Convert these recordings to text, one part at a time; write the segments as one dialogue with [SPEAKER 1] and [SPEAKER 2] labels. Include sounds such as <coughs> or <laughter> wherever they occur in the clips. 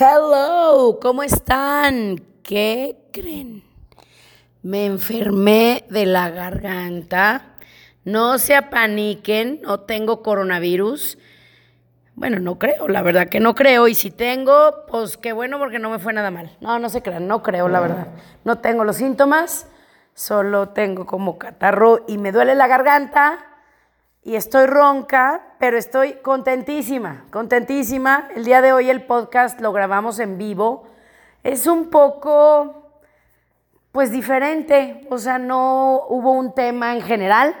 [SPEAKER 1] Hello, ¿cómo están? ¿Qué creen? Me enfermé de la garganta. No se apaniquen, no tengo coronavirus. Bueno, no creo, la verdad que no creo. Y si tengo, pues qué bueno porque no me fue nada mal. No, no se crean, no creo, la verdad. No tengo los síntomas, solo tengo como catarro y me duele la garganta y estoy ronca, pero estoy contentísima, contentísima. El día de hoy el podcast lo grabamos en vivo. Es un poco, pues diferente, o sea, no hubo un tema en general,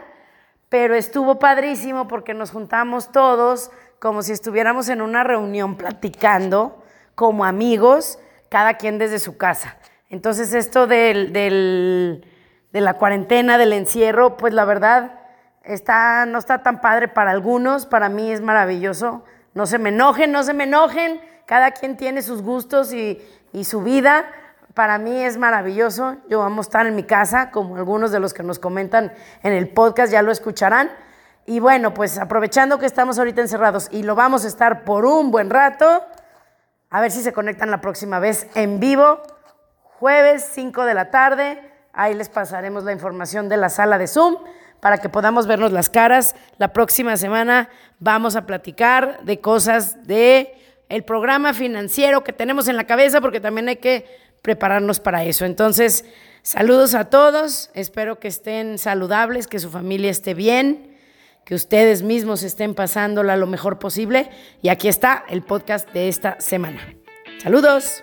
[SPEAKER 1] pero estuvo padrísimo porque nos juntamos todos como si estuviéramos en una reunión platicando como amigos, cada quien desde su casa. Entonces esto del, del, de la cuarentena, del encierro, pues la verdad Está, no está tan padre para algunos, para mí es maravilloso. No se me enojen, no se me enojen. Cada quien tiene sus gustos y, y su vida. Para mí es maravilloso. Yo vamos a estar en mi casa, como algunos de los que nos comentan en el podcast ya lo escucharán. Y bueno, pues aprovechando que estamos ahorita encerrados y lo vamos a estar por un buen rato, a ver si se conectan la próxima vez en vivo, jueves 5 de la tarde. Ahí les pasaremos la información de la sala de Zoom para que podamos vernos las caras. La próxima semana vamos a platicar de cosas de el programa financiero que tenemos en la cabeza porque también hay que prepararnos para eso. Entonces, saludos a todos, espero que estén saludables, que su familia esté bien, que ustedes mismos estén pasándola lo mejor posible y aquí está el podcast de esta semana. Saludos.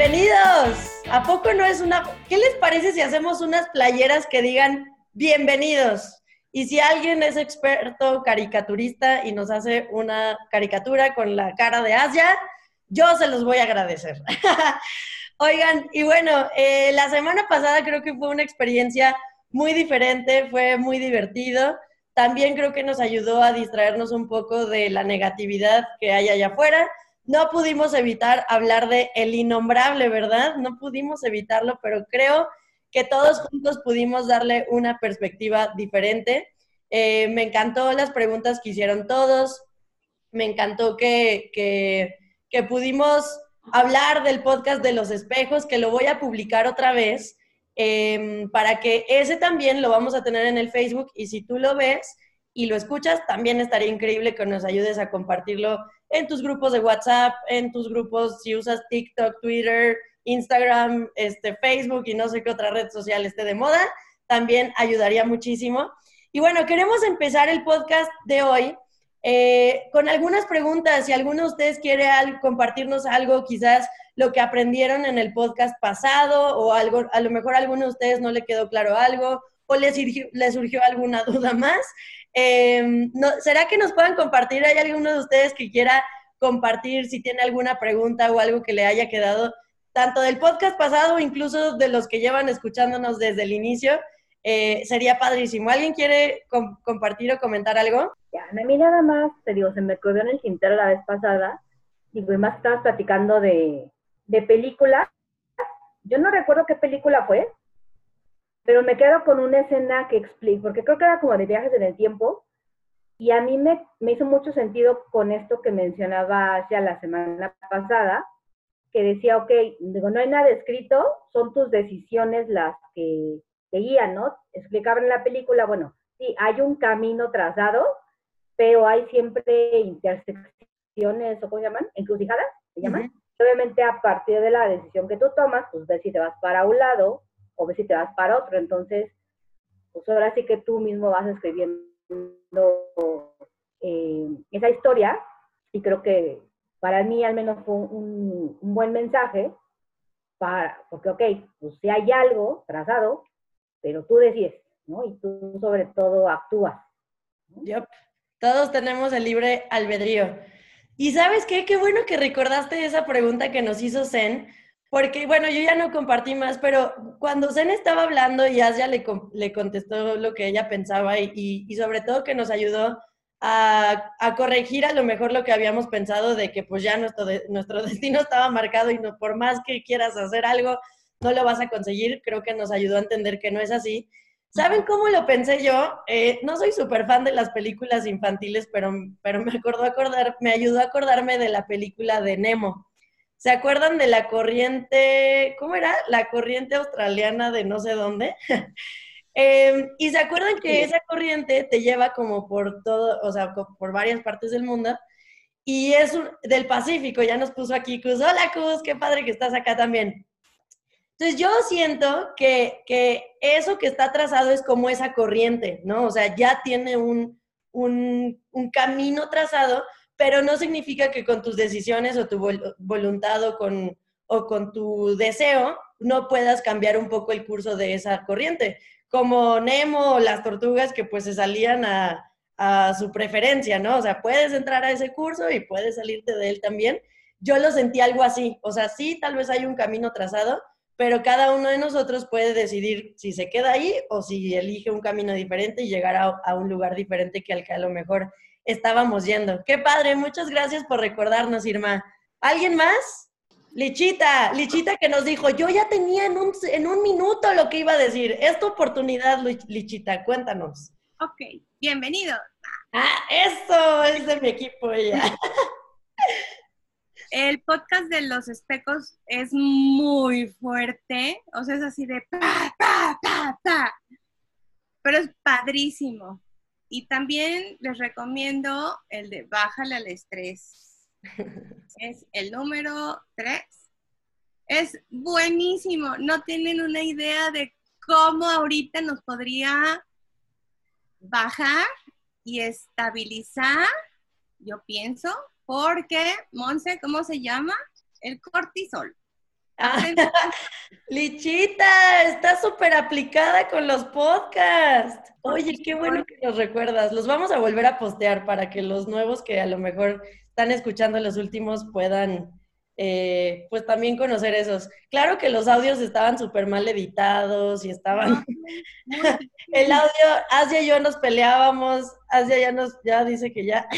[SPEAKER 2] Bienvenidos. ¿A poco no es una... ¿Qué les parece si hacemos unas playeras que digan bienvenidos? Y si alguien es experto caricaturista y nos hace una caricatura con la cara de Asia, yo se los voy a agradecer. <laughs> Oigan, y bueno, eh, la semana pasada creo que fue una experiencia muy diferente, fue muy divertido. También creo que nos ayudó a distraernos un poco de la negatividad que hay allá afuera no pudimos evitar hablar de el innombrable, ¿verdad? No pudimos evitarlo, pero creo que todos juntos pudimos darle una perspectiva diferente. Eh, me encantó las preguntas que hicieron todos. Me encantó que, que, pudimos hablar del podcast de los espejos, que lo voy a publicar otra vez, em, para que ese también lo vamos a tener en el Facebook y si tú lo ves y lo escuchas, también estaría increíble que nos ayudes a compartirlo en tus grupos de WhatsApp, en tus grupos, si usas TikTok, Twitter, Instagram, este, Facebook y no sé qué otra red social esté de moda, también ayudaría muchísimo. Y bueno, queremos empezar el podcast de hoy eh, con algunas preguntas. Si alguno de ustedes quiere compartirnos algo, quizás lo que aprendieron en el podcast pasado o algo, a lo mejor a alguno de ustedes no le quedó claro algo o le surgió, le surgió alguna <laughs> duda más, Em, no, ¿Será que nos puedan compartir? ¿Hay alguno de ustedes que quiera compartir si tiene alguna pregunta o algo que le haya quedado, tanto del podcast pasado incluso de los que llevan escuchándonos desde el inicio? Eh, sería padrísimo. ¿Alguien quiere compartir o comentar algo?
[SPEAKER 3] Ya, a mí nada más, te digo, se me ocurrió en el tintero la vez pasada, y más estabas platicando de, de película. Yo no recuerdo qué película fue, pero me quedo con una escena que explico, porque creo que era como de viajes en el tiempo, y a mí me, me hizo mucho sentido con esto que mencionaba hacia la semana pasada, que decía, ok, digo, no hay nada escrito, son tus decisiones las que te guían, ¿no? Explicaba en la película, bueno, sí, hay un camino trazado, pero hay siempre intersecciones, o ¿cómo se llaman? Encrucijadas, ¿se llaman? Obviamente a partir de la decisión que tú tomas, pues ves si te vas para un lado o ves si te vas para otro. Entonces, pues ahora sí que tú mismo vas escribiendo eh, esa historia y creo que para mí al menos fue un, buen mensaje, para, porque ok, pues si hay algo trazado, pero tú decides, ¿no? Y tú sobre todo actúas.
[SPEAKER 2] Yep. Todos tenemos el libre albedrío. Y sabes qué, qué bueno que recordaste esa pregunta que nos hizo Zen, porque bueno, yo ya no compartí más, pero cuando Zen estaba hablando y Asia le, le contestó lo que ella pensaba y, y, sobre todo que nos ayudó a, a, corregir a lo mejor lo que habíamos pensado de que pues ya nuestro, nuestro <laughs> destino estaba marcado y no, por más que quieras hacer algo, no lo vas a conseguir, creo que nos ayudó a entender que no es así. ¿Saben cómo lo pensé yo? Eh, no soy súper fan de las películas infantiles, pero, pero me, acordó acordar, me ayudó a acordarme de la película de Nemo. ¿Se acuerdan de la corriente, cómo era? La corriente australiana de no sé dónde. <laughs> Em, y se acuerdan que esa corriente te lleva como por todo, o sea, por varias partes del mundo. Y es del Pacífico, ya nos puso aquí Cus. Hola Cus, qué padre que estás acá también. Entonces yo siento que, que, eso que está trazado es como esa corriente, ¿no? O sea, ya tiene un, un, un camino trazado, pero no significa que con tus decisiones o tu voluntad o con, o con tu deseo no puedas cambiar un poco el curso de esa corriente. Como Nemo o las tortugas que pues se salían a, a su preferencia, ¿no? O sea, puedes entrar a ese curso y puedes salirte de él también. Yo lo sentí algo así, o sea, sí, tal vez hay un camino trazado, pero cada uno de nosotros puede decidir si se queda ahí o si elige un camino diferente y llegar a, un lugar diferente que al que a lo mejor estábamos yendo. Qué padre, muchas gracias por recordarnos, Irma. ¿Alguien más? Lichita, Lichita que nos dijo, yo ya tenía en un, en un minuto lo que iba a decir. Es tu oportunidad, Lichita, cuéntanos.
[SPEAKER 4] Ok, bienvenido.
[SPEAKER 2] Ah, eso es de mi equipo ella. <laughs>
[SPEAKER 4] El podcast de los especos es muy fuerte, o sea, es así de pa, pa, pa, pa, pero es padrísimo. Y también les recomiendo el de Bájale al estrés. <laughs> Es el número 3. Es buenísimo. No tienen una idea de cómo ahorita nos podría bajar y estabilizar, yo pienso, porque, Monse, ¿cómo se llama? El cortisol.
[SPEAKER 2] Ah, Lichita, está súper aplicada con los podcasts. Oye, qué bueno que nos recuerdas. Los vamos a volver a postear para que los nuevos que a lo mejor están escuchando los últimos puedan, eh, pues también conocer esos. Claro que los audios estaban súper mal editados y estaban... <laughs> El audio, Asia y yo nos peleábamos, Asia ya nos, ya dice que ya,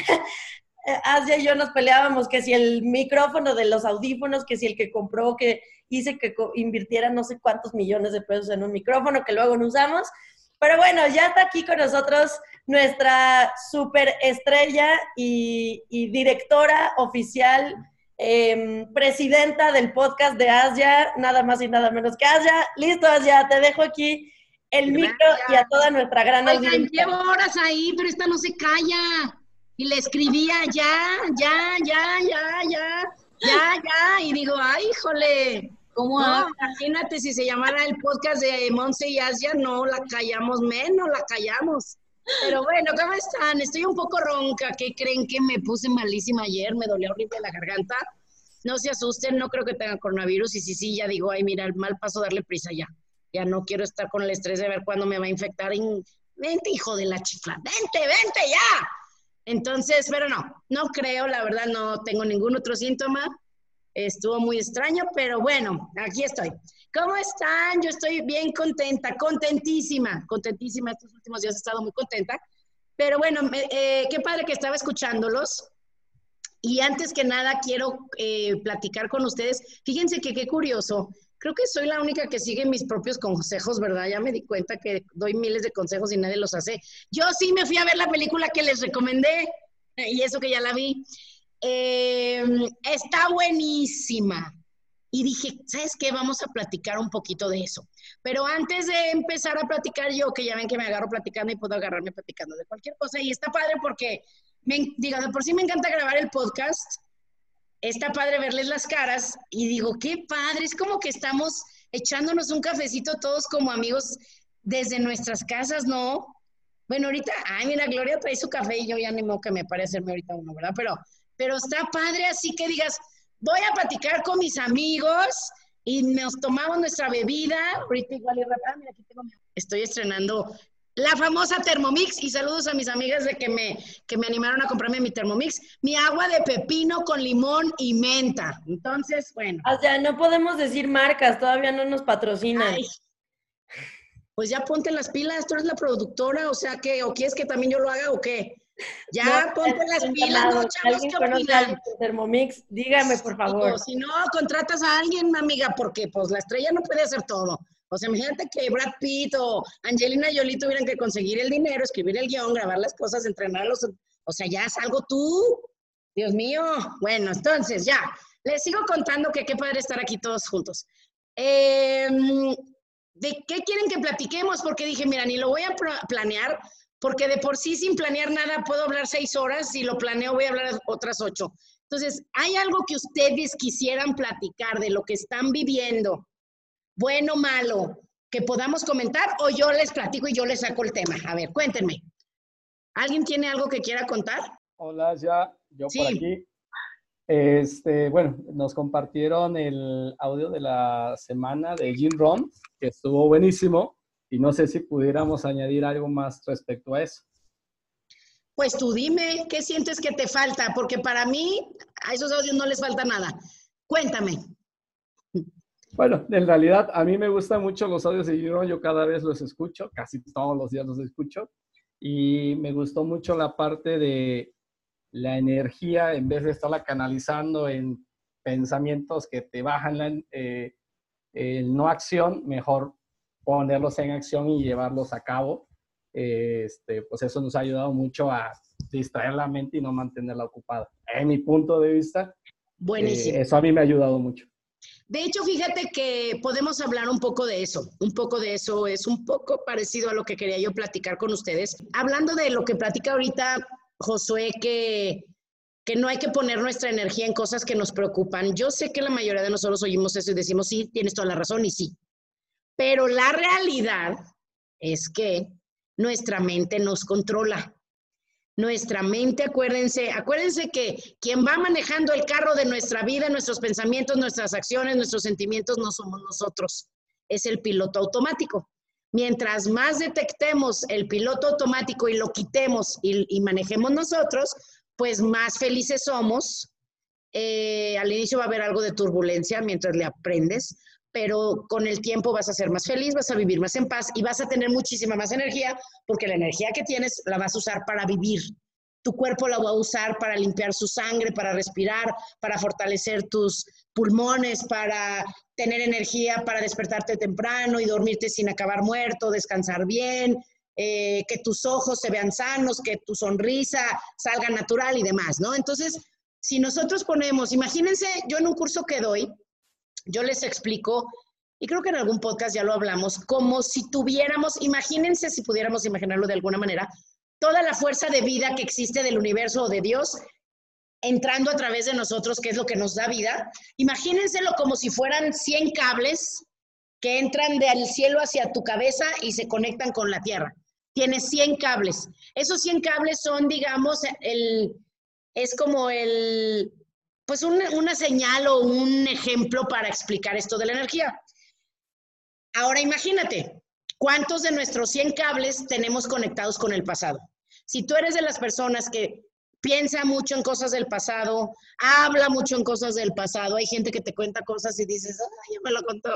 [SPEAKER 2] Asia y yo nos peleábamos que si el micrófono de los audífonos, que si el que compró, que hice que invirtiera no sé cuántos millones de pesos en un micrófono que luego no usamos. Pero bueno, ya está aquí con nosotros nuestra super estrella y, directora oficial, em, presidenta del podcast de Asia, nada más y nada menos que Asia. Listo, Asia, te dejo aquí el micro y a toda nuestra gran
[SPEAKER 5] Oigan, llevo horas ahí, pero esta no se calla y le escribía ya, ya, ya, ya, ya, ya, ya, y digo, ay, híjole, ¿cómo? Imagínate si se llamara el podcast de Monse y Asia, no la callamos menos, la callamos. Pero bueno, ¿cómo están? Estoy un poco ronca. ¿Qué creen que me puse malísima ayer? Me dolía horrible la garganta. No se asusten, no creo que tenga coronavirus. Y si sí, ya digo, ay, mira, el mal paso darle prisa ya. Ya no quiero estar con el estrés de ver cuándo me va a infectar. Vente, hijo de la chifla, vente, vente ya. Entonces, pero no, no creo, la verdad no tengo ningún otro síntoma. Estuvo muy extraño, pero bueno, aquí estoy. ¿Cómo están? Yo estoy bien contenta, contentísima, contentísima. Estos últimos días he estado muy contenta. Pero bueno, eh, qué padre que estaba escuchándolos. Y antes que nada, quiero eh, platicar con ustedes. Fíjense que qué curioso creo que soy la única que sigue mis propios consejos, ¿verdad? Ya me di cuenta que doy miles de consejos y nadie los hace. Yo sí me fui a ver la película que les recomendé y eso que ya la vi. Em, está buenísima. Y dije, ¿sabes qué? Vamos a platicar un poquito de eso. Pero antes de empezar a platicar yo, que ya ven que me agarro platicando y puedo agarrarme platicando de cualquier cosa, y está padre porque, me, digo, de por sí me encanta grabar el podcast, está padre verles las caras y digo, qué padre, es como que estamos echándonos un cafecito todos como amigos desde nuestras casas, ¿no? Bueno, ahorita, ay, mira, Gloria trae su café y yo ya ni modo que me pare hacerme ahorita uno, ¿verdad? Pero, pero está padre así que digas, voy a platicar con mis amigos y nos tomamos nuestra bebida. Ahorita igual y ah, mira, aquí tengo mi... Estoy estrenando la famosa Thermomix y saludos a mis amigas de que me, que me animaron a comprarme mi Thermomix, mi agua de pepino con limón y menta. Entonces, bueno.
[SPEAKER 2] O sea, no podemos decir marcas, todavía no nos patrocinan.
[SPEAKER 5] Ay, pues ya ponte las pilas, tú eres la productora, o sea, que ¿O quieres que también yo lo haga o qué? Ya
[SPEAKER 2] No,
[SPEAKER 5] ponte las pilas. ¿no, chavos?
[SPEAKER 2] ¿Alguien
[SPEAKER 5] ¿Qué opinan?
[SPEAKER 2] Thermomix? Dígame, por favor.
[SPEAKER 5] Si no, contratas a alguien, amiga, porque pues la estrella no puede hacer todo. O sea, imagínate que Brad Pitt o Angelina Jolie tuvieran que conseguir el dinero, escribir el guion, grabar las cosas, entrenarlos. O sea, ya es algo tú. Dios mío. Bueno, entonces ya. Les sigo contando que qué padre estar aquí todos juntos. Em, ¿De qué quieren que platiquemos? Porque dije, mira, ni lo voy a pla- planear, porque de por sí sin planear nada puedo hablar seis horas, si lo planeo voy a hablar otras ocho. Entonces, ¿hay algo que ustedes quisieran platicar de lo que están viviendo, bueno o malo, que podamos comentar o yo les platico y yo les saco el tema? A ver, cuéntenme. ¿Alguien tiene algo que quiera contar?
[SPEAKER 6] Hola, ya, yo
[SPEAKER 5] Sí.
[SPEAKER 6] por aquí. Este, bueno, nos compartieron el audio de la semana de Jim Ron, que estuvo buenísimo, y no sé si pudiéramos añadir algo más respecto a eso.
[SPEAKER 5] Pues tú dime, ¿qué sientes que te falta? Porque para mí a esos audios no les falta nada. Cuéntame.
[SPEAKER 6] Bueno, en realidad a mí me gustan mucho los audios de Jim Rohn, yo cada vez los escucho, casi todos los días los escucho, y me gustó mucho la parte de la energía, en vez de estarla canalizando en pensamientos que te bajan la, eh, el no acción, mejor ponerlos en acción y llevarlos a cabo. Eh, Este, pues eso nos ha ayudado mucho a distraer la mente y no mantenerla ocupada. En mi punto de vista,
[SPEAKER 5] Buenísimo.
[SPEAKER 6] eh, eso a mí me ha ayudado mucho.
[SPEAKER 5] De hecho, fíjate que podemos hablar un poco de eso. Un poco de eso es un poco parecido a lo que quería yo platicar con ustedes. Hablando de lo que platica ahorita Josué, que, que no hay que poner nuestra energía en cosas que nos preocupan. Yo sé que la mayoría de nosotros oímos eso y decimos, sí, tienes toda la razón y sí. Pero la realidad es que nuestra mente nos controla. Nuestra mente, acuérdense, acuérdense que quien va manejando el carro de nuestra vida, nuestros pensamientos, nuestras acciones, nuestros sentimientos, no somos nosotros, es el piloto automático. Mientras más detectemos el piloto automático y lo quitemos y, manejemos nosotros, pues más felices somos. Eh, al inicio va a haber algo de turbulencia mientras le aprendes, pero con el tiempo vas a ser más feliz, vas a vivir más en paz y vas a tener muchísima más energía porque la energía que tienes la vas a usar para vivir. Tu cuerpo la va a usar para limpiar su sangre, para respirar, para fortalecer tus pulmones, para tener energía, para despertarte temprano y dormirte sin acabar muerto, descansar bien, eh, que tus ojos se vean sanos, que tu sonrisa salga natural y demás, ¿no? Entonces, si nosotros ponemos, imagínense, yo en un curso que doy, yo les explico, y creo que en algún podcast ya lo hablamos, como si tuviéramos, imagínense si pudiéramos imaginarlo de alguna manera, toda la fuerza de vida que existe del universo o de Dios entrando a través de nosotros, que es lo que nos da vida. Imagínenselo como si fueran 100 cables que entran del cielo hacia tu cabeza y se conectan con la tierra. Tienes 100 cables. Esos 100 cables son, digamos, el, es como el, pues un- una señal o un ejemplo para explicar esto de la energía. Ahora imagínate, ¿cuántos de nuestros 100 cables tenemos conectados con el pasado? Si tú eres de las personas que piensa mucho en cosas del pasado, habla mucho en cosas del pasado, hay gente que te cuenta cosas y dices, ay, ya me lo contó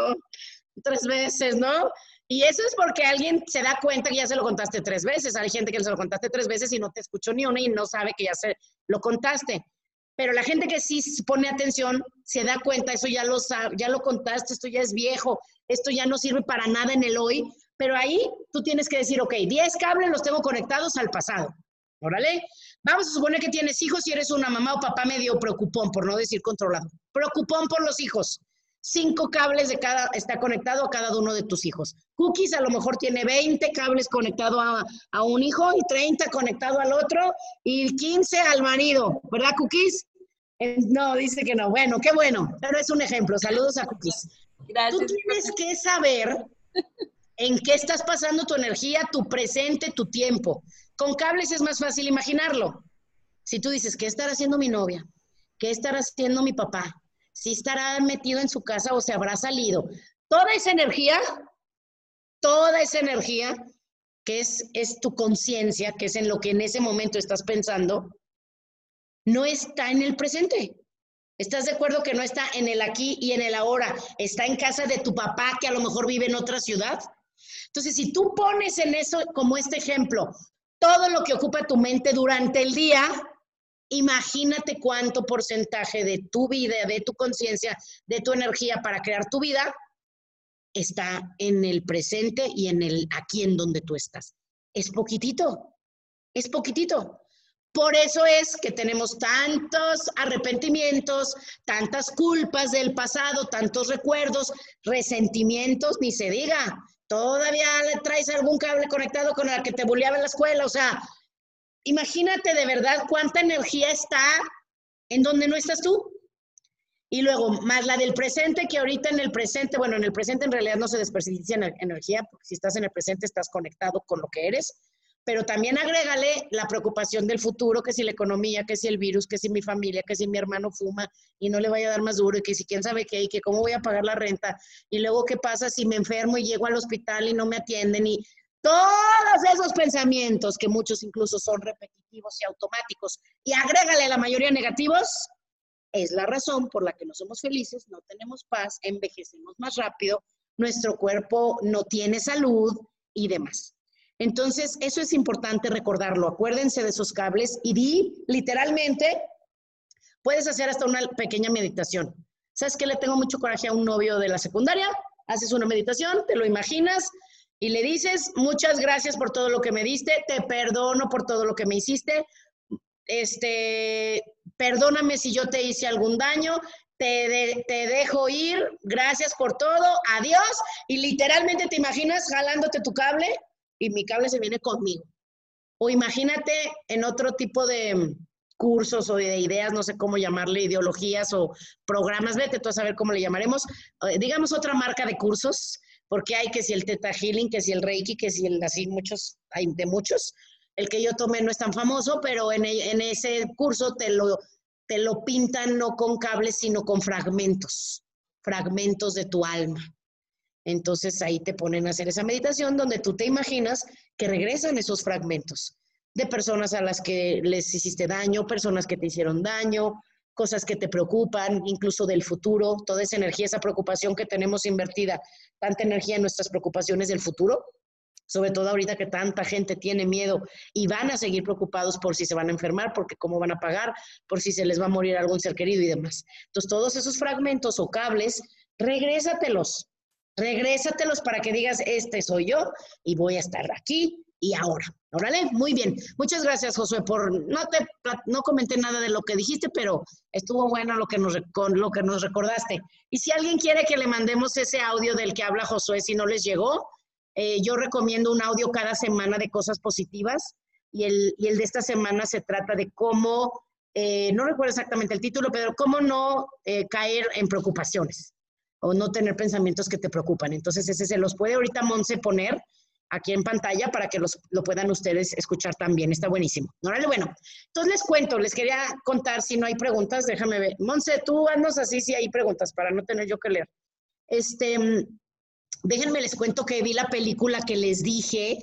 [SPEAKER 5] tres veces, ¿no? Y eso es porque alguien se da cuenta que ya se lo contaste tres veces. Hay gente que se lo contaste tres veces y no te escuchó ni una y no sabe que ya se lo contaste. Pero la gente que sí pone atención se da cuenta, eso ya lo ya lo contaste, esto ya es viejo, esto ya no sirve para nada en el hoy. Pero ahí tú tienes que decir, ok, 10 cables los tengo conectados al pasado. Órale. Vamos a suponer que tienes hijos y eres una mamá o papá medio preocupón, por no decir controlado. Preocupón por los hijos. Cinco cables de cada, está conectado a cada uno de tus hijos. Cookies a lo mejor tiene 20 cables conectados a, a un hijo y 30 conectado al otro y 15 al marido, ¿verdad, Cookies? Eh, No, dice que no. Bueno, qué bueno, pero es un ejemplo. Saludos a Cookies. Tú tienes que saber en qué estás pasando tu energía, tu presente, tu tiempo. Con cables es más fácil imaginarlo. Si tú dices, ¿qué estará haciendo mi novia? ¿Qué estará haciendo mi papá? ¿Si estará metido en su casa o se habrá salido? Toda esa energía, toda esa energía que es, es tu conciencia, que es en lo que en ese momento estás pensando, no está en el presente. ¿Estás de acuerdo que no está en el aquí y en el ahora? Está en casa de tu papá que a lo mejor vive en otra ciudad. Entonces, si tú pones en eso como este ejemplo, todo lo que ocupa tu mente durante el día, imagínate cuánto porcentaje de tu vida, de tu conciencia, de tu energía para crear tu vida está en el presente y en el aquí en donde tú estás. Es poquitito, es poquitito. Por eso es que tenemos tantos arrepentimientos, tantas culpas del pasado, tantos recuerdos, resentimientos, ni se diga. Todavía le traes algún cable conectado con el que te bulleaba en la escuela. O sea, imagínate de verdad cuánta energía está en donde no estás tú. Y luego, más la del presente, que ahorita en el presente, bueno, en el presente en realidad no se desperdicia energía, porque si estás en el presente estás conectado con lo que eres, pero también agrégale la preocupación del futuro, que si la economía, que si el virus, que si mi familia, que si mi hermano fuma y no le vaya a dar más duro, y que si quién sabe qué, y que cómo voy a pagar la renta, y luego qué pasa si me enfermo y llego al hospital y no me atienden, y todos esos pensamientos que muchos incluso son repetitivos y automáticos, y agrégale la mayoría negativos, es la razón por la que no somos felices, no tenemos paz, envejecemos más rápido, nuestro cuerpo no tiene salud y demás. Entonces, eso es importante recordarlo. Acuérdense de esos cables y di literalmente, puedes hacer hasta una pequeña meditación. ¿Sabes qué le tengo mucho coraje a un novio de la secundaria? Haces una meditación, te lo imaginas y le dices, muchas gracias por todo lo que me diste, te perdono por todo lo que me hiciste, este, perdóname si yo te hice algún daño, te, te, dejo ir, gracias por todo, adiós. Y literalmente te imaginas jalándote tu cable y mi cable se viene conmigo. O imagínate en otro tipo de cursos o de ideas, no sé cómo llamarle, ideologías o programas, vete tú a saber cómo le llamaremos, eh, digamos otra marca de cursos, porque hay que si el Teta Healing, que si el Reiki, que si el así, muchos, hay de muchos, el que yo tomé no es tan famoso, pero en, e, en ese curso te lo, te lo pintan no con cables, sino con fragmentos, fragmentos de tu alma. Entonces ahí te ponen a hacer esa meditación donde tú te imaginas que regresan esos fragmentos de personas a las que les hiciste daño, personas que te hicieron daño, cosas que te preocupan, incluso del futuro, toda esa energía, esa preocupación que tenemos invertida, tanta energía en nuestras preocupaciones del futuro, sobre todo ahorita que tanta gente tiene miedo y van a seguir preocupados por si se van a enfermar, porque cómo van a pagar, por si se les va a morir algún ser querido y demás. Entonces, todos esos fragmentos o cables, regrésatelos, regrésatelos para que digas, este soy yo y voy a estar aquí y ahora. Órale, muy bien. Muchas gracias, Josué, por no te no comenté nada de lo que dijiste, pero estuvo bueno lo que nos con lo que nos recordaste. Y si alguien quiere que le mandemos ese audio del que habla Josué si no les llegó, eh, yo recomiendo un audio cada semana de cosas positivas y el, y el de esta semana se trata de cómo, eh, no recuerdo exactamente el título, pero cómo no eh, caer en preocupaciones o no tener pensamientos que te preocupan. Entonces ese se los puede ahorita Monse poner aquí en pantalla para que los, lo puedan ustedes escuchar también. Está buenísimo. Órale, bueno. Entonces les cuento, les quería contar si no hay preguntas, déjame ver. Monse, tú andas así si hay preguntas para no tener yo que leer. Este, déjenme les cuento que vi la película que les dije.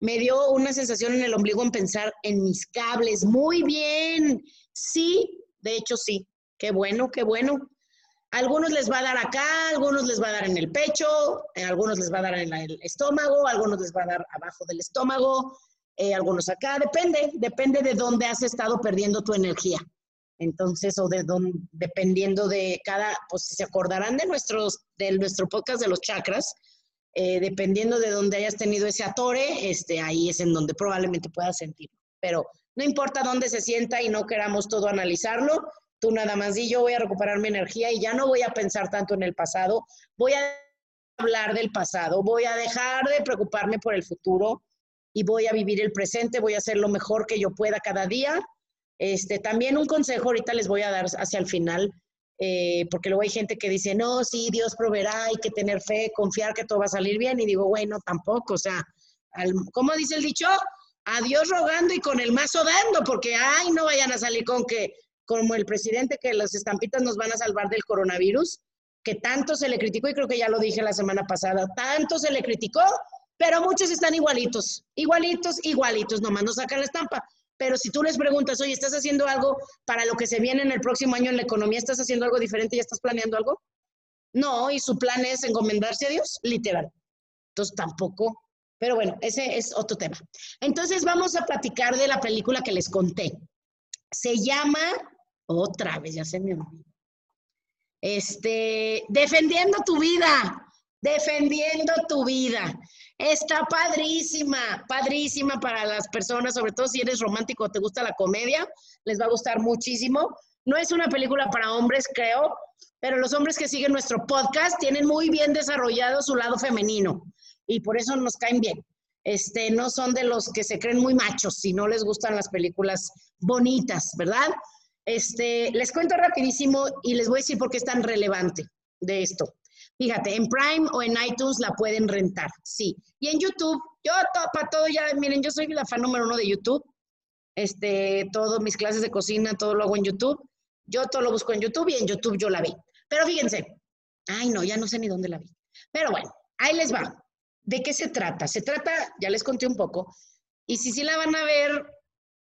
[SPEAKER 5] Me dio una sensación en el ombligo en pensar en mis cables. Muy bien. Sí, de hecho sí. Qué bueno, qué bueno. Algunos les va a dar acá, algunos les va a dar en el pecho, eh, algunos les va a dar en el estómago, algunos les va a dar abajo del estómago, eh, algunos acá. Depende, depende de dónde has estado perdiendo tu energía. Entonces, o de dónde, dependiendo de cada, pues se acordarán de nuestros, de nuestro podcast de los chakras, eh, dependiendo de dónde hayas tenido ese atore, este, ahí es en donde probablemente puedas sentirlo. Pero no importa dónde se sienta y no queramos todo analizarlo, tú nada más di yo voy a recuperar mi energía y ya no voy a pensar tanto en el pasado, voy a hablar del pasado, voy a dejar de preocuparme por el futuro y voy a vivir el presente, voy a hacer lo mejor que yo pueda cada día este, también un consejo ahorita les voy a dar hacia el final, eh, porque luego hay gente que dice, no, sí, Dios proveerá, hay que tener fe, confiar que todo va a salir bien. Y digo, bueno, tampoco, o sea, ¿cómo dice el dicho? A Dios rogando y con el mazo dando, porque, ay, no vayan a salir con que, como el presidente, que las estampitas nos van a salvar del coronavirus, que tanto se le criticó, y creo que ya lo dije la semana pasada, tanto se le criticó pero muchos están igualitos, igualitos, igualitos, nomás no sacan la estampa. Pero si tú les preguntas, oye, ¿estás haciendo algo para lo que se viene en el próximo año en la economía? ¿Estás haciendo algo diferente? ¿Ya estás planeando algo? No, y su plan es encomendarse a Dios, literal. Entonces tampoco. Pero bueno, ese es otro tema. Entonces vamos a platicar de la película que les conté. Se llama, otra vez, ya se me olvidó. Este, Defendiendo tu vida. Defendiendo tu vida. Está padrísima, padrísima para las personas, sobre todo si eres romántico o te gusta la comedia, les va a gustar muchísimo. No es una película para hombres, creo, pero los hombres que siguen nuestro podcast tienen muy bien desarrollado su lado femenino y por eso nos caen bien. Este, no son de los que se creen muy machos si no les gustan las películas bonitas, ¿verdad? Este, les cuento rapidísimo y les voy a decir por qué es tan relevante de esto. Fíjate, en Prime o en iTunes la pueden rentar, sí. Y en YouTube, yo para todo ya, miren, yo soy la fan número uno de YouTube. Este, todas mis clases de cocina, todo lo hago en YouTube. Yo todo lo busco en YouTube y en YouTube yo la vi. Pero fíjense, ay no, ya no sé ni dónde la vi. Pero bueno, ahí les va. ¿De qué se trata? Se trata, ya les conté un poco, y si sí la van a ver,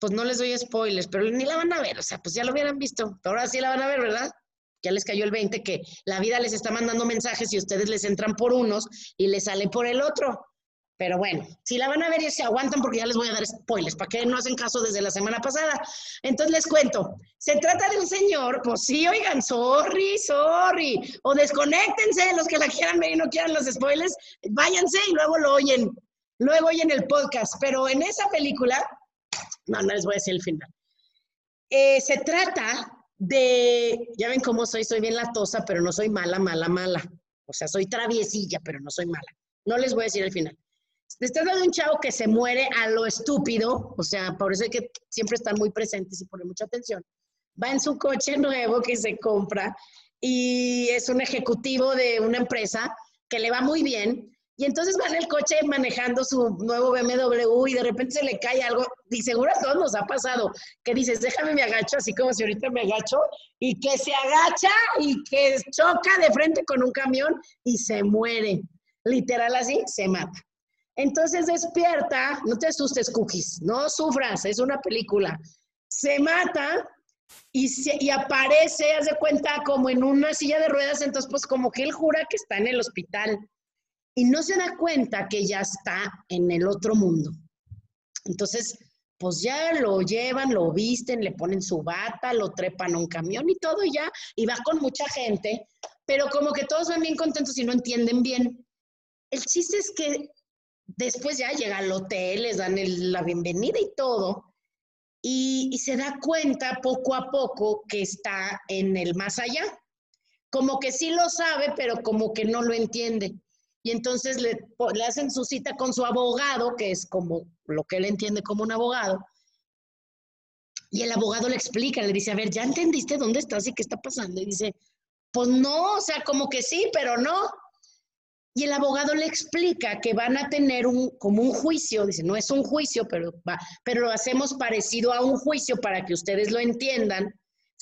[SPEAKER 5] pues no les doy spoilers, pero ni la van a ver, o sea, pues ya lo hubieran visto, ahora sí la van a ver, ¿verdad? ya les cayó el 20 que la vida les está mandando mensajes y ustedes les entran por unos y les sale por el otro. Pero bueno, si la van a ver y se aguantan porque ya les voy a dar spoilers, para que no hacen caso desde la semana pasada. Entonces les cuento, se trata de un señor, pues sí, oigan, sorry, sorry, o desconéctense los que la quieran ver y no quieran los spoilers, váyanse y luego lo oyen, luego oyen el podcast. Pero en esa película, no, no les voy a decir el final. Eh, se trata de, ya ven cómo soy, soy bien latosa, pero no soy mala, mala, mala. O sea, soy traviesilla, pero no soy mala. No les voy a decir el final. Se trata de un chavo que se muere a lo estúpido, o sea, por eso es que siempre están muy presentes y ponen mucha atención. Va en su coche nuevo que se compra y es un ejecutivo de una empresa que le va muy bien y entonces va en el coche manejando su nuevo BMW y de repente se le cae algo. Y seguro a todos nos ha pasado que dices, déjame me agacho, así como si ahorita me agacho, y que se agacha y que choca de frente con un camión y se muere. Literal así, se mata. Entonces despierta, no te asustes, Cookies, no sufras, es una película. Se mata y, se, y aparece, haz de cuenta, como en una silla de ruedas, entonces pues como que él jura que está en el hospital y no se da cuenta que ya está en el otro mundo. Entonces, pues ya lo llevan, lo visten, le ponen su bata, lo trepan a un camión y todo ya, y va con mucha gente, pero como que todos van bien contentos y no entienden bien. El chiste es que después ya llega al hotel, les dan la bienvenida y todo, y, y se da cuenta poco a poco que está en el más allá. Como que sí lo sabe, pero como que no lo entiende y entonces le, hacen su cita con su abogado, que es como lo que él entiende como un abogado. Y el abogado le explica, le dice, a ver, ¿ya entendiste dónde estás y qué está pasando? Y dice, pues no, o sea, como que sí, pero no. Y el abogado le explica que van a tener un, como un juicio, dice, no es un juicio, pero, va, pero lo hacemos parecido a un juicio para que ustedes lo entiendan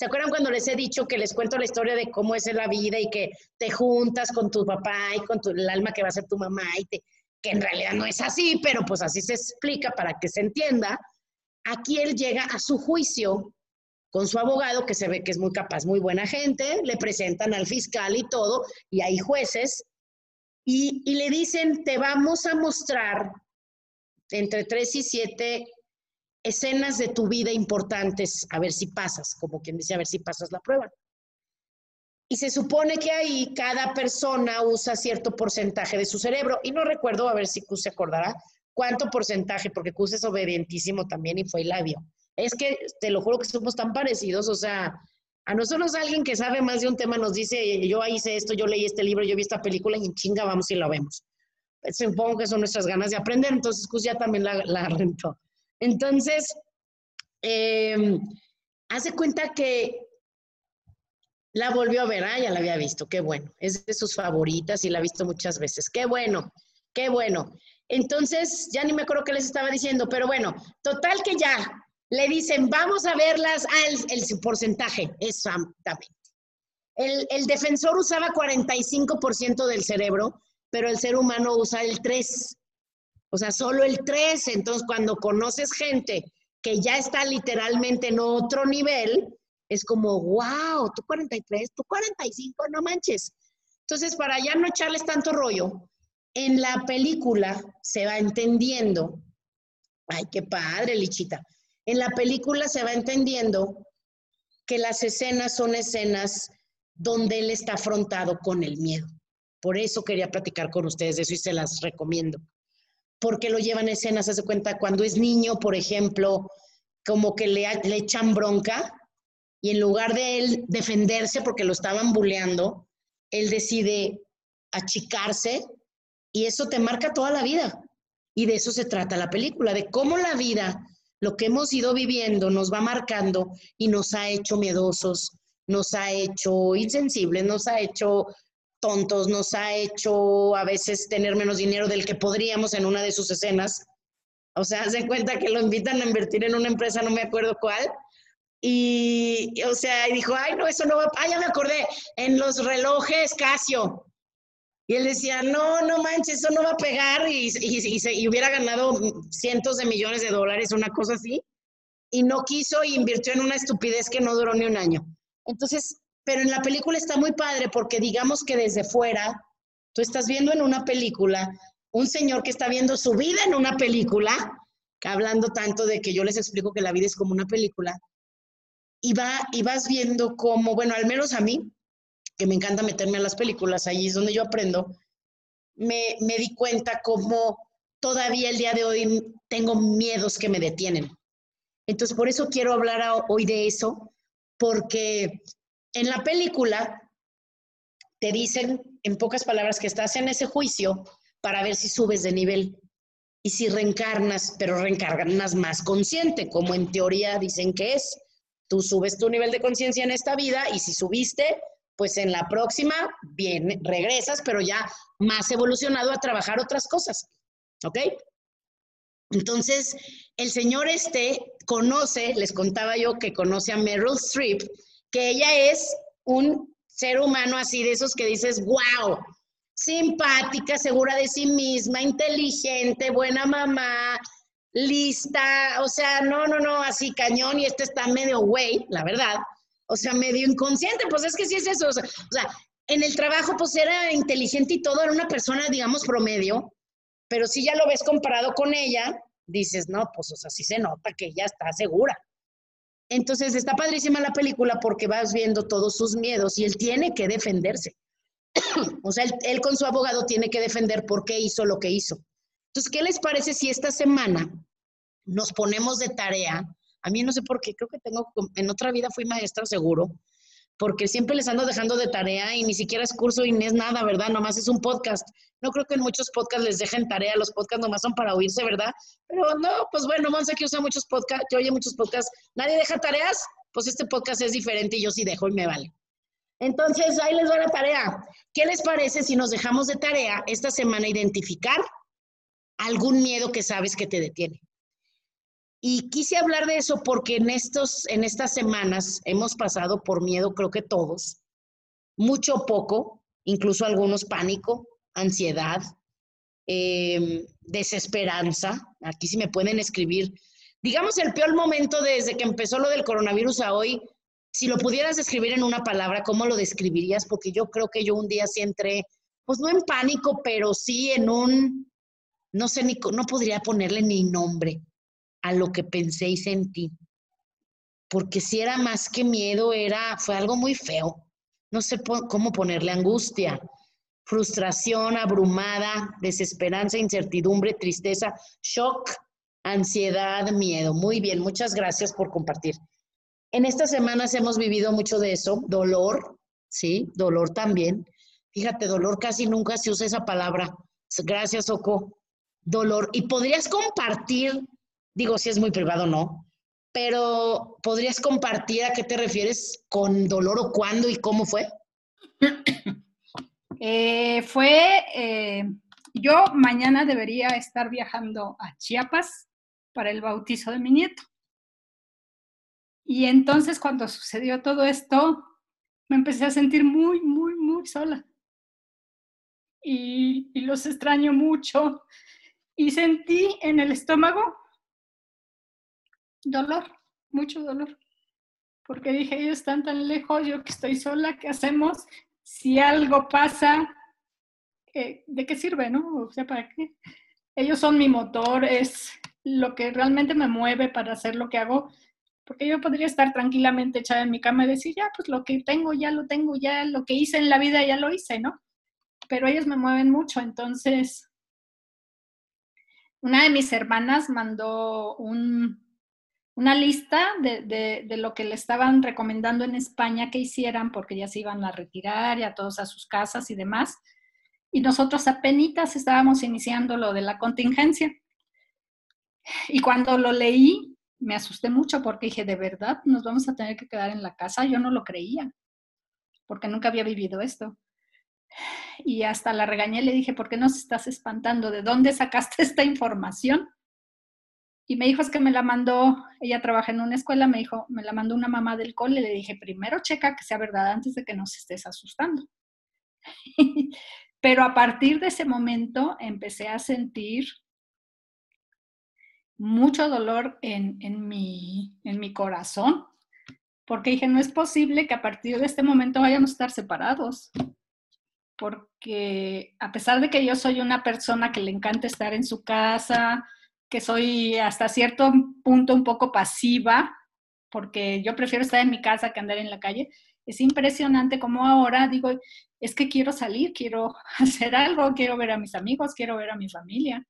[SPEAKER 5] ¿Se acuerdan cuando les he dicho que les cuento la historia de cómo es la vida y que te juntas con tu papá y con tu, el alma que va a ser tu mamá y que en realidad no es así, pero pues así se explica para que se entienda? Aquí él llega a su juicio con su abogado, que se ve que es muy capaz, muy buena gente, le presentan al fiscal y todo, y hay jueces, y, y le dicen, te vamos a mostrar entre tres y siete escenas de tu vida importantes, a ver si pasas, como quien dice, a ver si pasas la prueba. Y se supone que ahí cada persona usa cierto porcentaje de su cerebro. Y no recuerdo, a ver si Q se acordará, cuánto porcentaje, porque Q es obedientísimo también y fue labio. Es que te lo juro que somos tan parecidos, o sea, a nosotros alguien que sabe más de un tema nos dice, yo hice esto, yo leí este libro, yo vi esta película y en chinga vamos y lo vemos. Supongo que son nuestras ganas de aprender, entonces Q ya también la, la rentó. Entonces, eh, hace cuenta que la volvió a ver, ah, ya la había visto, qué bueno, es de sus favoritas y la ha visto muchas veces, qué bueno, qué bueno. Entonces, ya ni me acuerdo qué les estaba diciendo, pero bueno, total que ya le dicen, vamos a verlas, ah, el, el porcentaje, exactamente. El, el defensor usaba 45% del cerebro, pero el ser humano usa el 3%. O sea, solo el 3. Entonces, cuando conoces gente que ya está literalmente en otro nivel, es como, wow, tú 43, tú 45, no manches. Entonces, para ya no echarles tanto rollo, en la película se va entendiendo, ay, qué padre, Lichita, en la película se va entendiendo que las escenas son escenas donde él está afrontado con el miedo. Por eso quería platicar con ustedes de eso y se las recomiendo. Porque lo llevan escenas, hace cuenta, cuando es niño, por ejemplo, como que le, le echan bronca y en lugar de él defenderse porque lo estaban buleando, él decide achicarse y eso te marca toda la vida. Y de eso se trata la película, de cómo la vida, lo que hemos ido viviendo, nos va marcando y nos ha hecho miedosos, nos ha hecho insensibles, nos ha hecho tontos, nos ha hecho a veces tener menos dinero del que podríamos en una de sus escenas. O sea, <laughs> se cuenta que lo invitan a invertir en una empresa, no me acuerdo cuál. Y, o sea, y dijo, ay, no, eso no va, ah, ya me acordé, en los relojes Casio. Y él decía, no, no manches, eso no va a pegar y, y, hubiera ganado cientos de millones de dólares, una cosa así. Y no quiso y invirtió en una estupidez que no duró ni un año. Entonces, pero en la película está muy padre porque digamos que desde fuera, tú estás viendo en una película un señor que está viendo su vida en una película, hablando tanto de que yo les explico que la vida es como una película, y, va, y vas viendo cómo, bueno, al menos a mí, que me encanta meterme a las películas, ahí es donde yo aprendo, me, me di cuenta cómo todavía el día de hoy tengo miedos que me detienen. Entonces, por eso quiero hablar hoy de eso, porque en la película te dicen, en pocas palabras, que estás en ese juicio para ver si subes de nivel y si reencarnas, pero reencarnas más consciente, como en teoría dicen que es. Tú subes tu nivel de conciencia en esta vida y si subiste, pues en la próxima, bien, regresas, pero ya más evolucionado a trabajar otras cosas. ¿Ok? Entonces, el señor este conoce, les contaba yo que conoce a Meryl Streep, que ella es un ser humano así de esos que dices, wow, simpática, segura de sí misma, inteligente, buena mamá, lista, o sea, no, no, no, así cañón y este está medio güey, la verdad o sea, medio inconsciente, pues es que sí es eso, o sea, en el trabajo pues era inteligente y todo, era una persona, digamos, promedio, pero si ya lo ves comparado con ella, dices, no, pues o sea, sí se nota que ella está segura. Entonces está padrísima la película porque vas viendo todos sus miedos y él tiene que defenderse. <clears throat> o sea, él, con su abogado tiene que defender por qué hizo lo que hizo. Entonces, ¿qué les parece si esta semana nos ponemos de tarea a mí no sé por qué, creo que tengo, en otra vida fui maestra seguro, porque siempre les ando dejando de tarea y ni siquiera es curso y ni es nada, ¿verdad? Nomás es un podcast. No creo que en muchos podcasts les dejen tarea, los podcasts nomás son para oírse, ¿verdad? Pero no, pues bueno, Monse que usa muchos podcasts, que oye muchos podcasts, nadie deja tareas, pues este podcast es diferente y yo sí dejo y me vale. Entonces, ahí les va la tarea. ¿Qué les parece si nos dejamos de tarea esta semana identificar algún miedo que sabes que te detiene? Y quise hablar de eso porque en, estos, en estas semanas hemos pasado por miedo, creo que todos, mucho o poco, incluso algunos pánico, ansiedad, em, desesperanza. Aquí sí me pueden escribir. Digamos el peor momento desde que empezó lo del coronavirus a hoy, si lo pudieras describir en una palabra, ¿cómo lo describirías? Porque yo creo que yo un día sí entré, pues no en pánico, pero sí en un, no sé, ni, no podría ponerle ni nombre a lo que pensé y sentí. Porque si era más que miedo, era, fue algo muy feo. No sé cómo ponerle angustia, frustración, abrumada, desesperanza, incertidumbre, tristeza, shock, ansiedad, miedo. Muy bien, muchas gracias por compartir. En estas semanas hemos vivido mucho de eso, dolor, sí, dolor también. Fíjate, dolor casi nunca se usa esa palabra. Gracias, Oco. Dolor. Y podrías compartir Digo, si es muy privado, no. Pero ¿podrías compartir a qué te refieres con dolor o cuándo y cómo fue? <coughs>
[SPEAKER 7] Eh, fue, eh, yo mañana debería estar viajando a Chiapas para el bautizo de mi nieto. Y entonces cuando sucedió todo esto, me empecé a sentir muy, muy, muy sola. Y, y los extraño mucho y sentí en el estómago dolor, mucho dolor, porque dije, ellos están tan lejos, yo que estoy sola, ¿qué hacemos? Si algo pasa, eh, ¿de qué sirve, no? O sea, ¿para qué? Ellos son mi motor, es lo que realmente me mueve para hacer lo que hago, porque yo podría estar tranquilamente echada en mi cama y decir, ya, pues lo que tengo, ya lo tengo, ya lo que hice en la vida, ya lo hice, ¿no? Pero ellos me mueven mucho, entonces una de mis hermanas mandó una lista de, de, lo que le estaban recomendando en España que hicieran porque ya se iban a retirar ya todos a sus casas y demás. Y nosotros apenas estábamos iniciando lo de la contingencia. Y cuando lo leí, me asusté mucho porque dije, ¿de verdad nos vamos a tener que quedar en la casa? Yo no lo creía, porque nunca había vivido esto y hasta la regañé, le dije, ¿por qué nos estás espantando? ¿De dónde sacaste <laughs> esta información? Y me dijo, es que me la mandó, ella trabaja en una escuela, me dijo, me la mandó una mamá del cole, le dije, primero checa que sea verdad antes de que nos estés asustando. <laughs> Pero a partir de ese momento empecé a sentir mucho dolor en, en, mi, en mi corazón, porque dije, no es posible que a partir de este momento vayamos a estar separados porque a pesar de que yo soy una persona que le encanta estar en su casa, que soy hasta cierto punto un poco pasiva, porque yo prefiero estar en mi casa que andar en la calle, es impresionante como ahora digo, es que quiero salir, quiero <laughs> hacer algo, quiero ver a mis amigos, quiero ver a mi familia.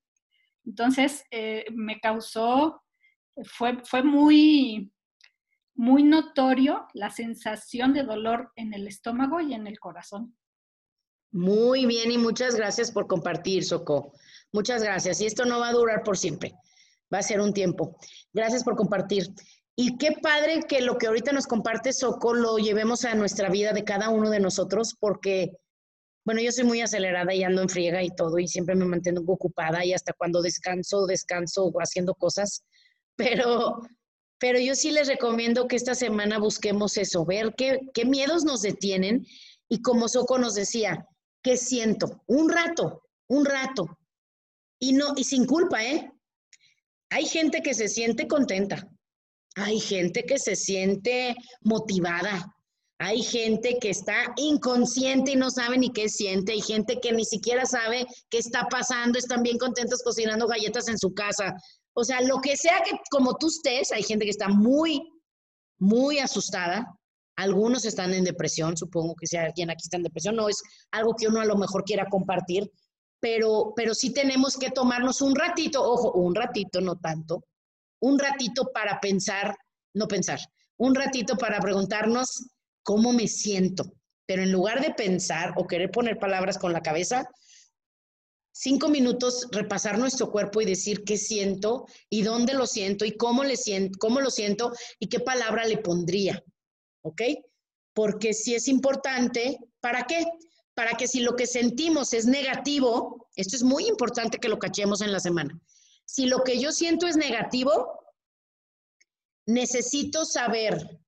[SPEAKER 7] Entonces, eh, me causó, fue, fue muy, muy notorio la sensación de dolor en el estómago y en el corazón.
[SPEAKER 5] Muy bien y muchas gracias por compartir, Soco. Muchas gracias. Y esto no va a durar por siempre, va a ser un tiempo. Gracias por compartir. Y qué padre que lo que ahorita nos comparte Soco lo llevemos a nuestra vida de cada uno de nosotros, porque, bueno, yo soy muy acelerada y ando en friega y todo, y siempre me mantengo ocupada y hasta cuando descanso, descanso haciendo cosas. <laughs> Pero, pero yo sí les recomiendo que esta semana busquemos eso, ver qué, qué miedos nos detienen. Y como Soco nos decía, ¿qué siento? Un rato, un rato. Y no, y sin culpa, ¿eh? Hay gente que se siente contenta. Hay gente que se siente motivada. Hay gente que está inconsciente y no sabe ni qué siente. Hay gente que ni siquiera sabe qué está pasando. Están bien contentos cocinando galletas en su casa. O sea, lo que sea que como tú estés, hay gente que está muy, muy asustada. Algunos están en depresión, supongo que si alguien aquí está en depresión, no es algo que uno a lo mejor quiera compartir, pero, pero sí tenemos que tomarnos un ratito, ojo, un ratito, no tanto, un ratito para pensar, no pensar, un ratito para preguntarnos cómo me siento. Pero en lugar de pensar o querer poner palabras con la cabeza, cinco minutos repasar nuestro cuerpo y decir qué siento y dónde lo siento y cómo, le siento, cómo lo siento y qué palabra le pondría. ¿ok? Porque si es importante, ¿para qué? Para que si lo que sentimos es negativo, esto es muy importante que lo cachemos en la semana. Si lo que yo siento es negativo, necesito saber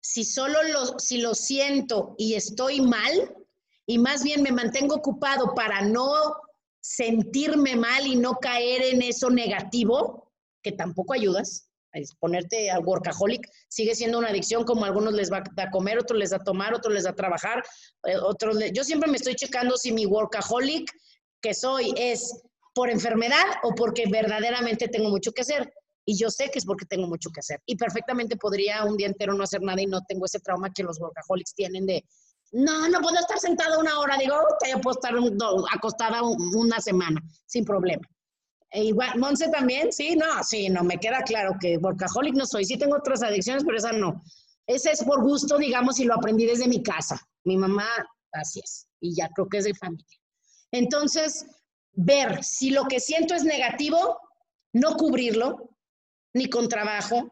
[SPEAKER 5] si solo lo, si lo siento y estoy mal, y más bien me mantengo ocupado para no sentirme mal y no caer en eso negativo, que tampoco ayudas, ponerte a workaholic sigue siendo una adicción como algunos les va a comer, otros les va a tomar, otros les va a trabajar, eh, otros yo siempre me estoy checando si mi workaholic que soy es por enfermedad o porque verdaderamente tengo mucho que hacer. Y yo sé que es porque tengo mucho que hacer. Y perfectamente podría un día entero no hacer nada y no tengo ese trauma que los workaholics tienen de, no, no puedo estar sentada una hora. Digo, yo puedo estar acostada una semana sin problema. E igual, Monse también, sí, no, sí, no, me queda claro que workaholic no soy. Sí tengo otras adicciones, pero esa no. Ese es por gusto, digamos, y lo aprendí desde mi casa. Mi mamá, así es, y ya creo que es de familia. Entonces, ver si lo que siento es negativo, no cubrirlo, ni con trabajo.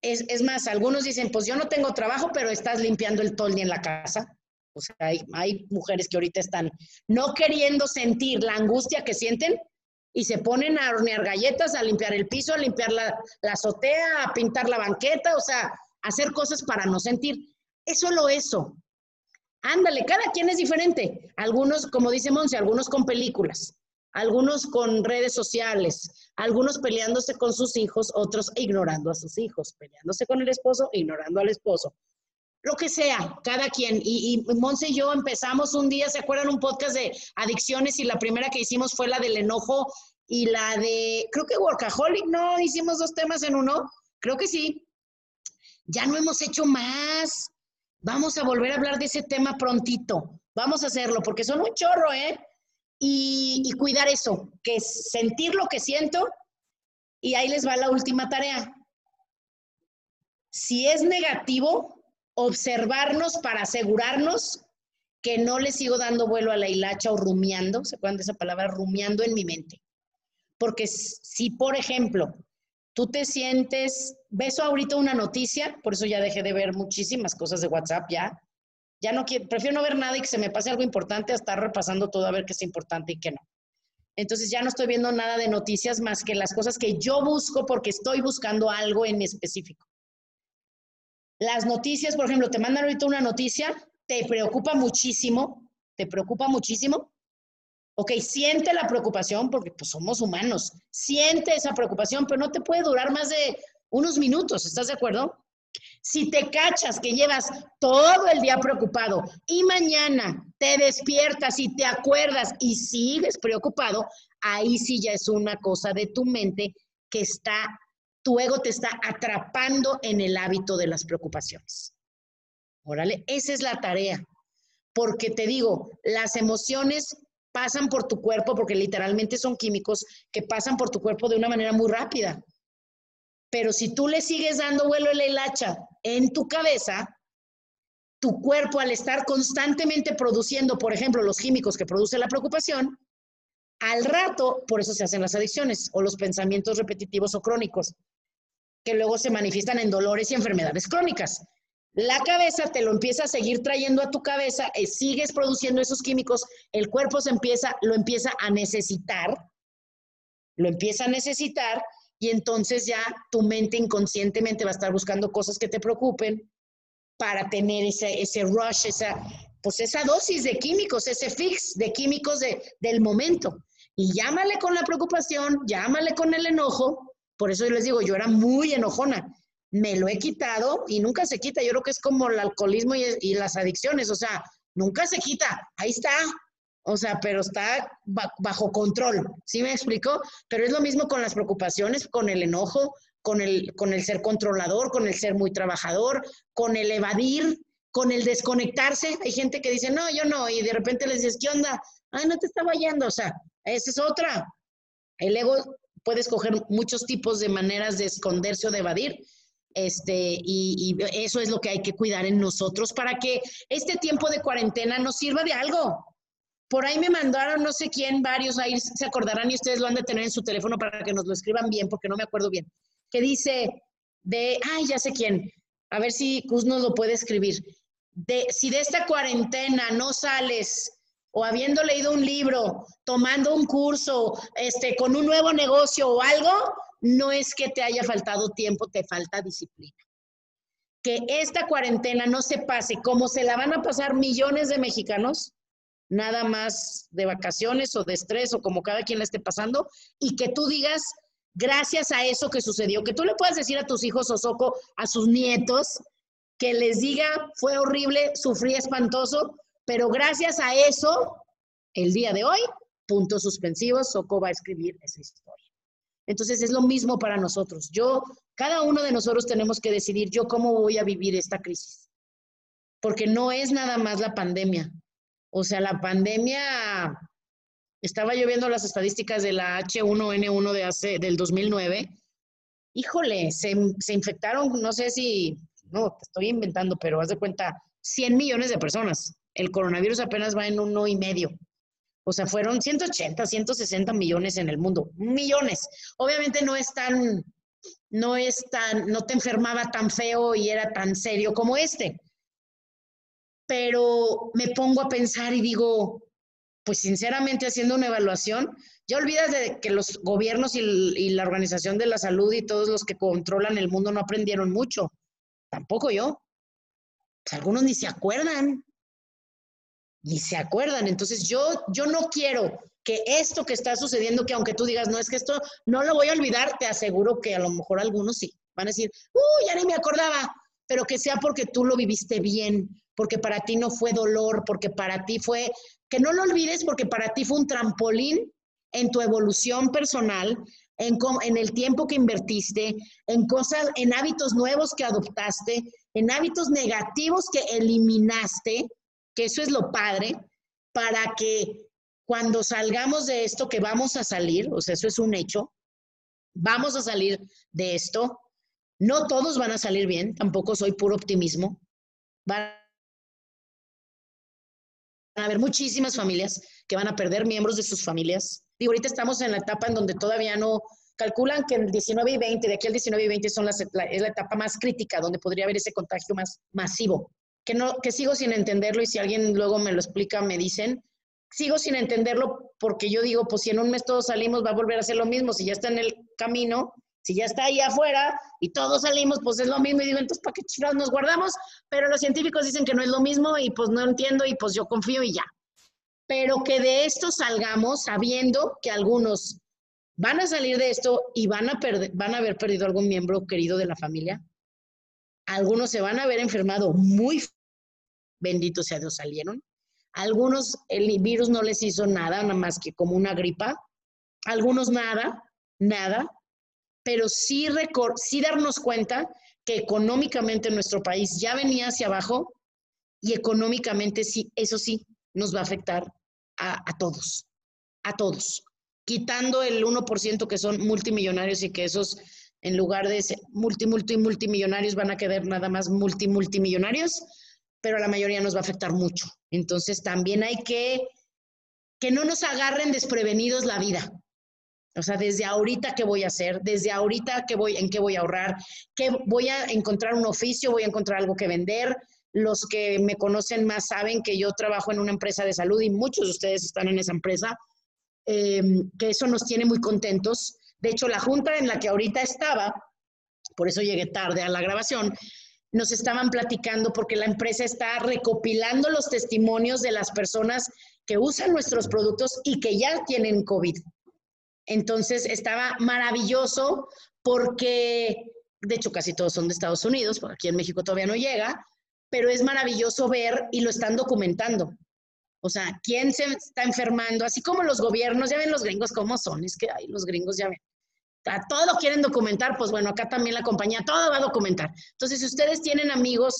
[SPEAKER 5] Es, es más, algunos dicen, pues yo no tengo trabajo, pero estás limpiando el toldi en la casa. O sea, hay, hay mujeres que ahorita están no queriendo sentir la angustia que sienten, y se ponen a hornear galletas, a limpiar el piso, a limpiar la, azotea, a pintar la banqueta, o sea, hacer cosas para no sentir. Es solo eso. Ándale, cada quien es diferente. Algunos, como dice Monse, algunos con películas, algunos con redes sociales, algunos peleándose con sus hijos, otros ignorando a sus hijos, peleándose con el esposo, ignorando al esposo. Lo que sea, cada quien. Y, y Monse y yo empezamos un día, ¿se acuerdan un podcast de adicciones? Y la primera que hicimos fue la del enojo y la de, creo que Workaholic, no, hicimos dos temas en uno, creo que sí. Ya no hemos hecho más. Vamos a volver a hablar de ese tema prontito. Vamos a hacerlo, porque son un chorro, ¿eh? Y, y cuidar eso, que es sentir lo que siento. Y ahí les va la última tarea. Si es negativo, observarnos para asegurarnos que no le sigo dando vuelo a la hilacha o rumiando, ¿se acuerdan de esa palabra? Rumiando en mi mente. Porque si, por ejemplo, tú te sientes, ves ahorita una noticia, por eso ya dejé de ver muchísimas cosas de WhatsApp ya. Ya no prefiero no ver nada y que se me pase algo importante a estar repasando todo a ver qué es importante y qué no. Entonces ya no estoy viendo nada de noticias más que las cosas que yo busco porque estoy buscando algo en específico. Las noticias, por ejemplo, te mandan ahorita una noticia, te preocupa muchísimo, te preocupa muchísimo, Ok, siente la preocupación porque pues, somos humanos. Siente esa preocupación, pero no te puede durar más de unos minutos, ¿estás de acuerdo? Si te cachas que llevas todo el día preocupado y mañana te despiertas y te acuerdas y sigues preocupado, ahí sí ya es una cosa de tu mente que está, tu ego te está atrapando en el hábito de las preocupaciones. Órale, esa es la tarea. Porque te digo, las emociones pasan por tu cuerpo, porque literalmente son químicos que pasan por tu cuerpo de una manera muy rápida. Pero si tú le sigues dando vuelo a la hilacha en tu cabeza, tu cuerpo al estar constantemente produciendo, por ejemplo, los químicos que produce la preocupación, al rato, por eso se hacen las adicciones o los pensamientos repetitivos o crónicos, que luego se manifiestan en dolores y enfermedades crónicas. La cabeza te lo empieza a seguir trayendo a tu cabeza, eh, sigues produciendo esos químicos, el cuerpo se empieza, lo empieza a necesitar, lo empieza a necesitar y entonces ya tu mente inconscientemente va a estar buscando cosas que te preocupen para tener ese, ese rush, esa, pues esa dosis de químicos, ese fix de químicos de, del momento. Y llámale con la preocupación, llámale con el enojo. Por eso les digo, yo era muy enojona me lo he quitado y nunca se quita. Yo creo que es como el alcoholismo y, las adicciones, o sea, nunca se quita, ahí está. O sea, pero está bajo control, ¿sí me explico? Pero es lo mismo con las preocupaciones, con el enojo, con el, con el ser controlador, con el ser muy trabajador, con el evadir, con el desconectarse. Hay gente que dice, no, yo no, y de repente les dices, ¿qué onda? Ay, no te estaba yendo, o sea, esa es otra. El ego puede escoger muchos tipos de maneras de esconderse o de evadir, este, y, eso es lo que hay que cuidar en nosotros para que este tiempo de cuarentena nos sirva de algo. Por ahí me mandaron no sé quién, varios, ahí se acordarán y ustedes lo han de tener en su teléfono para que nos lo escriban bien, porque no me acuerdo bien. Que dice de, ay, ya sé quién, a ver si Cus nos lo puede escribir. De, si de esta cuarentena no sales o habiendo leído un libro, tomando un curso, este, con un nuevo negocio o algo, no es que te haya faltado tiempo, te falta disciplina. Que esta cuarentena no se pase como se la van a pasar millones de mexicanos, nada más de vacaciones o de estrés o como cada quien la esté pasando, y que tú digas, gracias a eso que sucedió, que tú le puedas decir a tus hijos o a sus nietos, que les diga, fue horrible, sufrí espantoso, pero gracias a eso, el día de hoy, puntos suspensivos, Soco va a escribir esa historia. Entonces es lo mismo para nosotros. Yo, cada uno de nosotros tenemos que decidir yo cómo voy a vivir esta crisis. Porque no es nada más la pandemia. O sea, la pandemia, estaba lloviendo las estadísticas de la H1N1 de hace, del 2009. Híjole, se, se infectaron, no sé si, no, te estoy inventando, pero haz de cuenta, 100 millones de personas. El coronavirus apenas va en uno y medio. O sea, fueron 180, 160 millones en el mundo, millones. Obviamente no es tan, no es tan, no te enfermaba tan feo y era tan serio como este. Pero me pongo a pensar y digo, pues sinceramente haciendo una evaluación, ya olvidas de que los gobiernos y, la Organización de la Salud y todos los que controlan el mundo no aprendieron mucho. Tampoco yo. Pues algunos ni se acuerdan. Y se acuerdan. Entonces yo, yo no quiero que esto que está sucediendo, que aunque tú digas, no es que esto no lo voy a olvidar, te aseguro que a lo mejor algunos sí. Van a decir, uy, ya ni me acordaba, pero que sea porque tú lo viviste bien, porque para ti no fue dolor, porque para ti fue, que no lo olvides porque para ti fue un trampolín en tu evolución personal, en, en el tiempo que invertiste, en cosas, en hábitos nuevos que adoptaste, en hábitos negativos que eliminaste, que eso es lo padre, para que cuando salgamos de esto, que vamos a salir, o sea, eso es un hecho, vamos a salir de esto. No todos van a salir bien, tampoco soy puro optimismo. Van a haber muchísimas familias que van a perder miembros de sus familias. Y ahorita estamos en la etapa en donde todavía no calculan que el 19 y 20, de aquí al 19 y 20 son la, es la etapa más crítica, donde podría haber ese contagio más masivo. Que, no, que sigo sin entenderlo y si alguien luego me lo explica, me dicen, sigo sin entenderlo porque yo digo, pues si en un mes todos salimos, va a volver a ser lo mismo. Si ya está en el camino, si ya está ahí afuera y todos salimos, pues es lo mismo. Y digo, entonces, ¿para qué chingados nos guardamos? Pero los científicos dicen que no es lo mismo y pues no entiendo y pues yo confío y ya. Pero que de esto salgamos sabiendo que algunos van a salir de esto y van a, van a haber perdido algún miembro querido de la familia. Algunos se van a haber enfermado muy, bendito sea Dios, salieron algunos el virus no les hizo nada, nada más que como una gripa. Algunos nada, nada. Pero sí, sí darnos cuenta que económicamente nuestro país ya venía hacia abajo y económicamente sí, eso sí, nos va a afectar a, a todos, a todos. Quitando el 1% que son multimillonarios y que esos en lugar de multi, multi, multimillonarios van a quedar nada más multi, multimillonarios pero a la mayoría nos va a afectar mucho. Entonces también hay que que no nos agarren desprevenidos la vida. O sea, desde ahorita qué voy a hacer, desde ahorita qué voy, en qué voy a ahorrar, qué voy a encontrar un oficio, voy a encontrar algo que vender. Los que me conocen más saben que yo trabajo en una empresa de salud y muchos de ustedes están en esa empresa, eh, que eso nos tiene muy contentos. De hecho, la junta en la que ahorita estaba, por eso llegué tarde a la grabación, nos estaban platicando porque la empresa está recopilando los testimonios de las personas que usan nuestros productos y que ya tienen COVID. Entonces estaba maravilloso porque, de hecho, casi todos son de Estados Unidos, porque aquí en México todavía no llega, pero es maravilloso ver y lo están documentando. O sea, quién se está enfermando, así como los gobiernos, ya ven los gringos cómo son, es que hay los gringos ya ven todo lo quieren documentar, pues bueno, acá también la compañía todo va a documentar. Entonces, si ustedes tienen amigos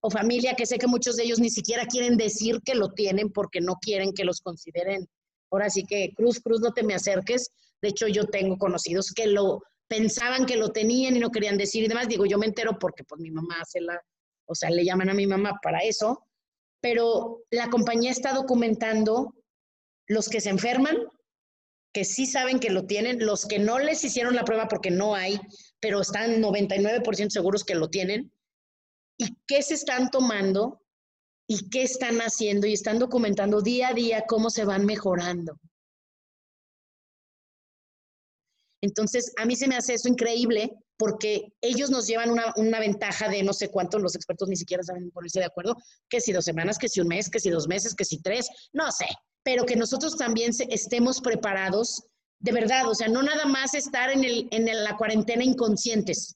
[SPEAKER 5] o familia, que sé que muchos de ellos ni siquiera quieren decir que lo tienen porque no quieren que los consideren. Ahora sí que, Cruz, Cruz, no te me acerques. De hecho, yo tengo conocidos que lo pensaban que lo tenían y no querían decir y demás. Digo, yo me entero porque pues mi mamá hace la, o sea, le llaman a mi mamá para eso. Pero la compañía está documentando los que se enferman, que sí saben que lo tienen, los que no les hicieron la prueba porque no hay, pero están 99% seguros que lo tienen, y qué se están tomando y qué están haciendo y están documentando día a día cómo se van mejorando. Entonces, a mí se me hace eso increíble porque ellos nos llevan una, una, ventaja de no sé cuánto, los expertos ni siquiera saben ponerse de acuerdo, que si dos semanas, que si un mes, que si dos meses, que si tres, no sé, pero que nosotros también estemos preparados de verdad, o sea, no nada más estar en, el, en la cuarentena inconscientes,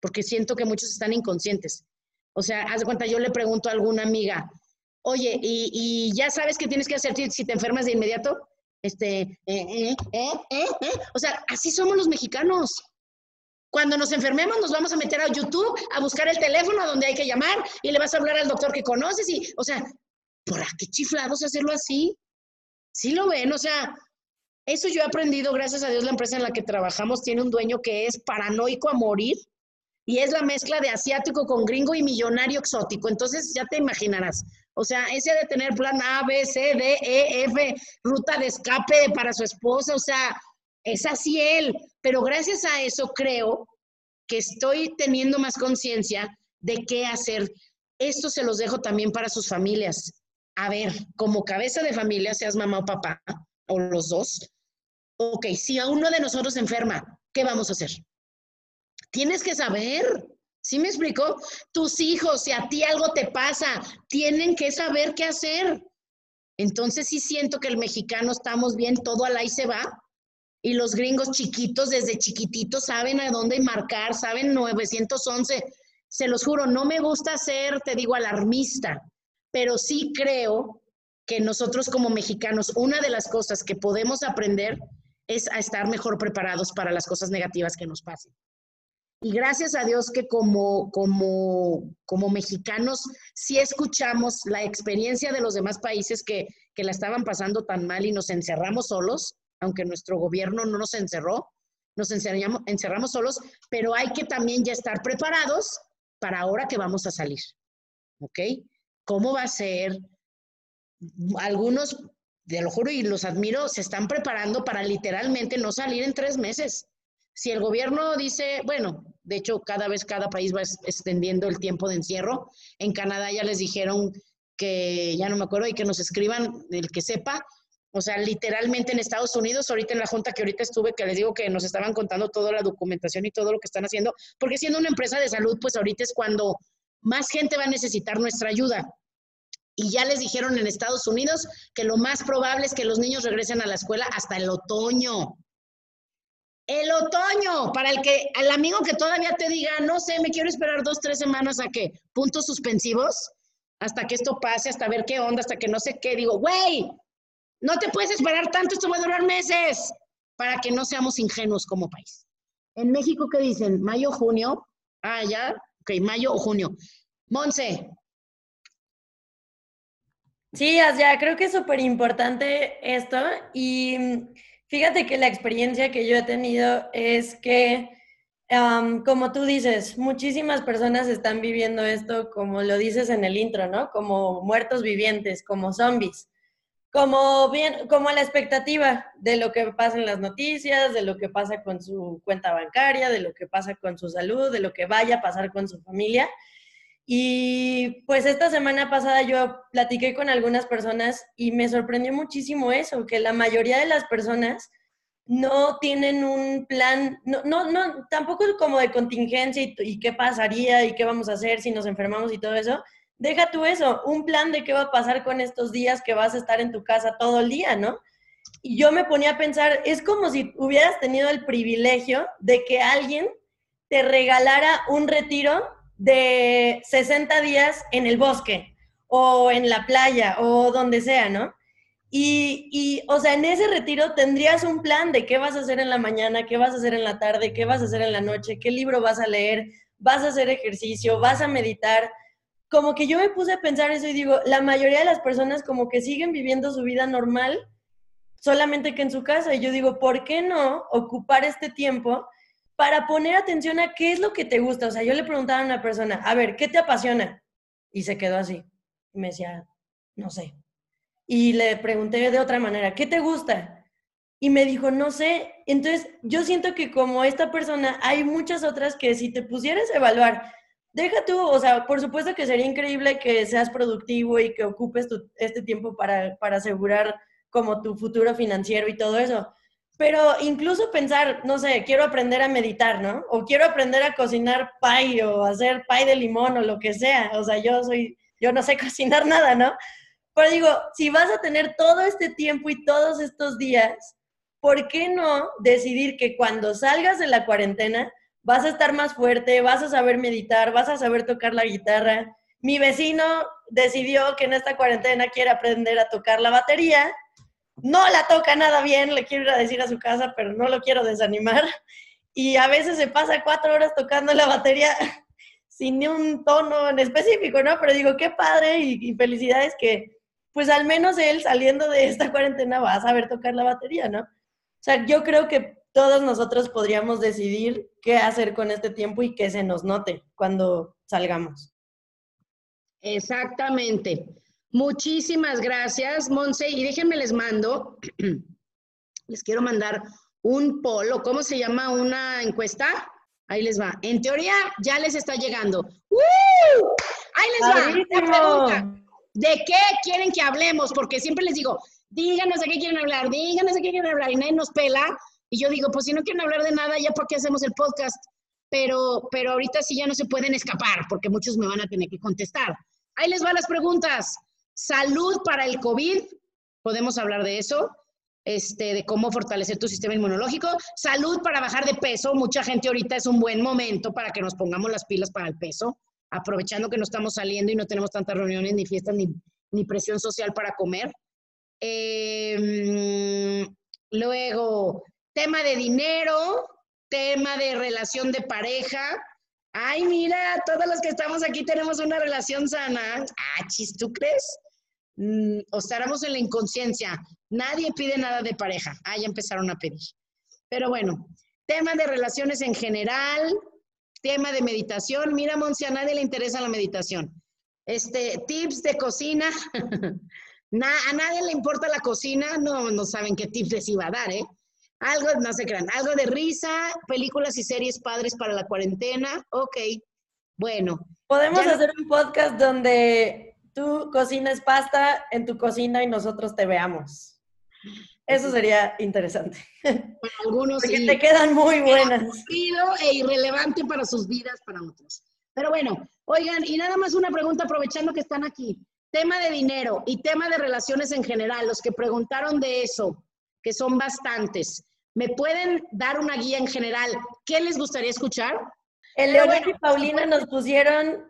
[SPEAKER 5] porque siento que muchos están inconscientes. O sea, haz de cuenta, yo le pregunto a alguna amiga, oye, ¿y, ya sabes qué tienes que hacer si te enfermas de inmediato? Este, eh, eh, eh, eh, eh. O sea, así somos los mexicanos. Cuando nos enfermemos, nos vamos a meter a YouTube a buscar el teléfono donde hay que llamar y le vas a hablar al doctor que conoces y, o sea, ¿por qué chiflados hacerlo así? Sí lo ven, o sea, eso yo he aprendido, gracias a Dios, la empresa en la que trabajamos tiene un dueño que es paranoico a morir y es la mezcla de asiático con gringo y millonario exótico. Entonces ya te imaginarás. O sea, ese de tener plan A, B, C, D, E, F, ruta de escape para su esposa, o sea, es así él. Pero gracias a eso creo que estoy teniendo más conciencia de qué hacer. Esto se los dejo también para sus familias a ver, como cabeza de familia, seas mamá o papá, o los dos, ok, si a uno de nosotros enferma, ¿qué vamos a hacer? Tienes que saber, ¿sí me explico? Tus hijos, si a ti algo te pasa, tienen que saber qué hacer. Entonces sí siento que el mexicano estamos bien, todo al ahí se va. Y los gringos chiquitos, desde chiquititos, saben a dónde marcar, saben 911. Se los juro, no me gusta ser, te digo, alarmista, pero sí creo que nosotros como mexicanos, una de las cosas que podemos aprender es a estar mejor preparados para las cosas negativas que nos pasen. Y gracias a Dios que como, como, como mexicanos sí escuchamos la experiencia de los demás países que, que la estaban pasando tan mal y nos encerramos solos, aunque nuestro gobierno no nos encerró, nos encerramos, encerramos solos, pero hay que también ya estar preparados para ahora que vamos a salir. ¿Ok? ¿Cómo va a ser? Algunos, te lo juro y los admiro, se están preparando para literalmente no salir en tres meses. Si el gobierno dice, bueno, de hecho, cada vez cada país va extendiendo el tiempo de encierro. En Canadá ya les dijeron que, ya no me acuerdo, y que nos escriban el que sepa. O sea, literalmente en Estados Unidos, ahorita en la junta que ahorita estuve, que les digo que nos estaban contando toda la documentación y todo lo que están haciendo, porque siendo una empresa de salud, pues ahorita es cuando más gente va a necesitar nuestra ayuda. Y ya les dijeron en Estados Unidos que lo más probable es que los niños regresen a la escuela hasta el otoño. El otoño, para el que, al amigo que todavía te diga, no sé, me quiero esperar dos, tres semanas a que, puntos suspensivos, hasta que esto pase, hasta ver qué onda, hasta que no sé qué, digo, güey, no te puedes esperar tanto, esto va a durar meses, para que no seamos ingenuos como país. En México, ¿qué dicen? ¿Mayo, junio? Ah, ya, ok, mayo o junio. Monse.
[SPEAKER 2] Sí, ya creo que es súper importante esto y Fíjate que la experiencia que yo he tenido es que, como tú dices, muchísimas personas están viviendo esto, como lo dices en el intro, ¿no? Como muertos vivientes, como zombies, como bien, como la expectativa de lo que pasa en las noticias, de lo que pasa con su cuenta bancaria, de lo que pasa con su salud, de lo que vaya a pasar con su familia. Y pues esta semana pasada yo platiqué con algunas personas y me sorprendió muchísimo eso, que la mayoría de las personas no tienen un plan, no, no, no tampoco como de contingencia y, y, qué pasaría y qué vamos a hacer si nos enfermamos y todo eso. Deja tú eso, un plan de qué va a pasar con estos días que vas a estar en tu casa todo el día, ¿no? Y yo me ponía a pensar, es como si hubieras tenido el privilegio de que alguien te regalara un retiro de 60 días en el bosque o en la playa o donde sea, ¿no? Y, y, o sea, en ese retiro tendrías un plan de qué vas a hacer en la mañana, qué vas a hacer en la tarde, qué vas a hacer en la noche, qué libro vas a leer, vas a hacer ejercicio, vas a meditar. Como que yo me puse a pensar eso y digo, la mayoría de las personas como que siguen viviendo su vida normal, solamente que en su casa. Y yo digo, ¿por qué no ocupar este tiempo para poner atención a qué es lo que te gusta. O sea, yo le preguntaba a una persona, a ver, ¿qué te apasiona? Y se quedó así. Y me decía, no sé. Y le pregunté de otra manera, ¿qué te gusta? Y me dijo, no sé. Entonces, yo siento que como esta persona, hay muchas otras que si te pusieras a evaluar, deja tú, o sea, por supuesto que sería increíble que seas productivo y que ocupes este tiempo para, para asegurar como tu futuro financiero y todo eso pero incluso pensar, no sé, quiero aprender a meditar, ¿no? O quiero aprender a cocinar pay o hacer pay de limón o lo que sea. O sea, yo soy, yo no sé <laughs> cocinar nada, ¿no? Pero digo, si vas a tener todo este tiempo y todos estos días, ¿por qué no decidir que cuando salgas de la cuarentena vas a estar más fuerte, vas a saber meditar, vas a saber tocar la guitarra? Mi vecino decidió que en esta cuarentena quiere aprender a tocar la batería no la toca nada bien, le quiero decir a su casa, pero no lo quiero desanimar. <laughs> Y a veces se pasa cuatro horas tocando la batería <laughs> sin ni un tono en específico, ¿no? Pero digo, qué padre y, felicidades que, pues al menos él saliendo de esta <laughs> cuarentena va a saber tocar la batería, ¿no? O sea, yo creo que todos nosotros podríamos decidir qué hacer con este tiempo y que se nos note cuando salgamos.
[SPEAKER 5] Exactamente. Muchísimas gracias, Monse. Y déjenme les mando, <clears throat> les quiero mandar un polo, ¿cómo se llama? Una encuesta. Ahí les va. En teoría ya les está llegando. Ahí les va. La pregunta. ¿De qué quieren que hablemos? Porque siempre les digo, díganos de qué quieren hablar, díganos de qué quieren hablar. Y nadie nos pela. Y yo digo, pues si no quieren hablar de nada, ya por qué hacemos el podcast. Pero, pero ahorita sí ya no se pueden escapar, porque muchos me van a tener que contestar. Ahí les van las preguntas salud para el COVID podemos hablar de eso, este, de cómo fortalecer tu sistema inmunológico. Salud para bajar de peso. Mucha gente ahorita es un buen momento para que nos pongamos las pilas para el peso, aprovechando que no estamos saliendo y no tenemos tantas reuniones, ni fiestas, ni, ni presión social para comer. Eh, luego, tema de dinero, tema de relación de pareja. Ay, mira, todos los que estamos aquí tenemos una relación sana. Ah, chis, ¿tú crees? Mm, o estaremos en la inconsciencia. Nadie pide nada de pareja. Ah, ya empezaron a pedir. Pero bueno, tema de relaciones en general, tema de meditación. Mira, Monsi, a nadie le interesa la meditación. Este, tips de cocina. <laughs> a nadie le importa la cocina. No, no saben qué tips les iba a dar, ¿eh? Algo, no se crean, algo de risa, películas y series padres para la cuarentena. Ok, bueno.
[SPEAKER 2] Podemos hacer un podcast donde tú cocinas pasta en tu cocina y nosotros te veamos. Eso sería interesante.
[SPEAKER 5] algunos
[SPEAKER 2] Porque te quedan muy buenas.
[SPEAKER 5] e irrelevante para sus vidas, para otros. Pero bueno, oigan, y nada más una pregunta aprovechando que están aquí. Tema de dinero y tema de relaciones en general, los que preguntaron de eso, que son bastantes. ¿Me pueden dar una guía en general? ¿Qué les gustaría escuchar?
[SPEAKER 2] El Leonel y Paulina nos pusieron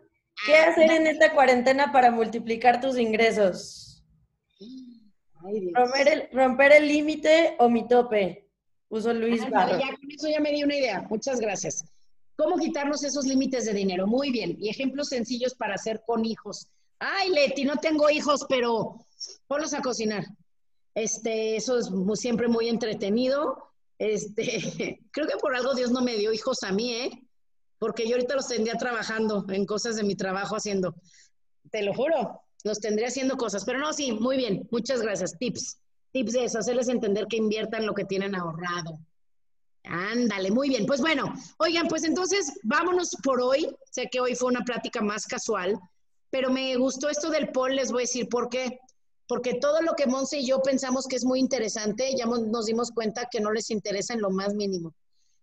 [SPEAKER 2] qué ah, hacer en esta cuarentena para multiplicar tus ingresos. romper el límite o mi tope. Puso Luis
[SPEAKER 5] ah, Ya, con eso ya me di una idea. Muchas gracias. ¿Cómo quitarnos esos límites de dinero? Muy bien. Y ejemplos sencillos para hacer con hijos. Ay, Leti, no tengo hijos, pero ponlos a cocinar. Este, eso es siempre muy entretenido. Este, <laughs> creo que por algo Dios no me dio hijos a mí, ¿eh? Porque yo ahorita los tendría trabajando en cosas de mi trabajo haciendo. Te lo juro, los tendría haciendo cosas. Pero no, sí, muy bien. Muchas gracias. Tips. Tips de eso, hacerles entender que inviertan lo que tienen ahorrado. Ándale, muy bien. Pues bueno, oigan, pues entonces vámonos por hoy. Sé que hoy fue una plática más casual, pero me gustó esto del poll, les voy a decir por qué porque todo lo que Monse y yo pensamos que es muy interesante, ya nos dimos cuenta que no les interesa en lo más mínimo.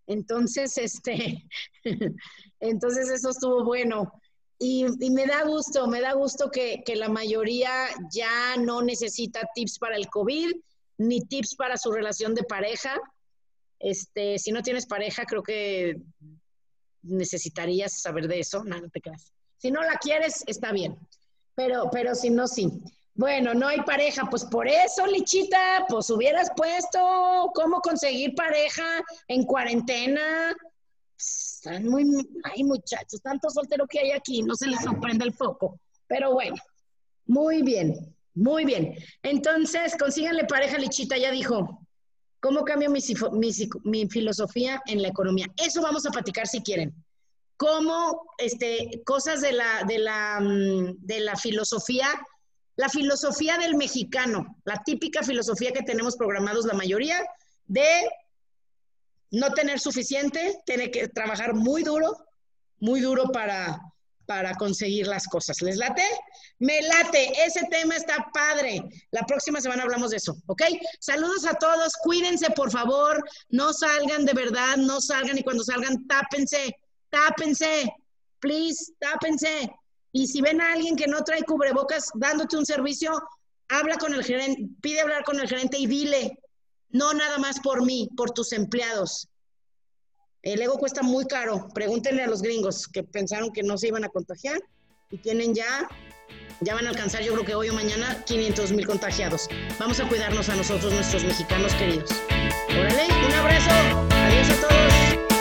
[SPEAKER 5] Entonces, este, <laughs> entonces eso estuvo bueno. Y, me da gusto, me da gusto que, la mayoría ya no necesita tips para el COVID, ni tips para su relación de pareja. Este, si no tienes pareja, creo que necesitarías saber de eso, no, no te creas. Si no la quieres, está bien, pero, pero si no, sí. Bueno, no hay pareja, pues por eso, Lichita, pues hubieras puesto cómo conseguir pareja en cuarentena. Están muy, ay muchachos, tanto soltero que hay aquí, no se les sorprende el foco. Pero bueno, muy bien, muy bien. Entonces, consíganle pareja, Lichita, ya dijo. ¿Cómo cambio mi, filosofía en la economía? Eso vamos a platicar si quieren. ¿Cómo este, cosas de la, de la, mm, de la filosofía la filosofía del mexicano, la típica filosofía que tenemos programados la mayoría de no tener suficiente, tener que trabajar muy duro, muy duro para, para conseguir las cosas. ¿Les late? Me late, ese tema está padre. La próxima semana hablamos de eso, ¿ok? Saludos a todos, cuídense por favor, no salgan de verdad, no salgan y cuando salgan, tápense, tápense, please, tápense. Y si ven a alguien que no trae cubrebocas dándote un servicio, habla con el gerente, pide hablar con el gerente y dile, no nada más por mí, por tus empleados. El ego cuesta muy caro. Pregúntenle a los gringos que pensaron que no se iban a contagiar y tienen ya, ya van a alcanzar, yo creo que hoy o mañana, 500 mil contagiados. Vamos a cuidarnos a nosotros, nuestros mexicanos queridos. Órale, un abrazo. Adiós a todos.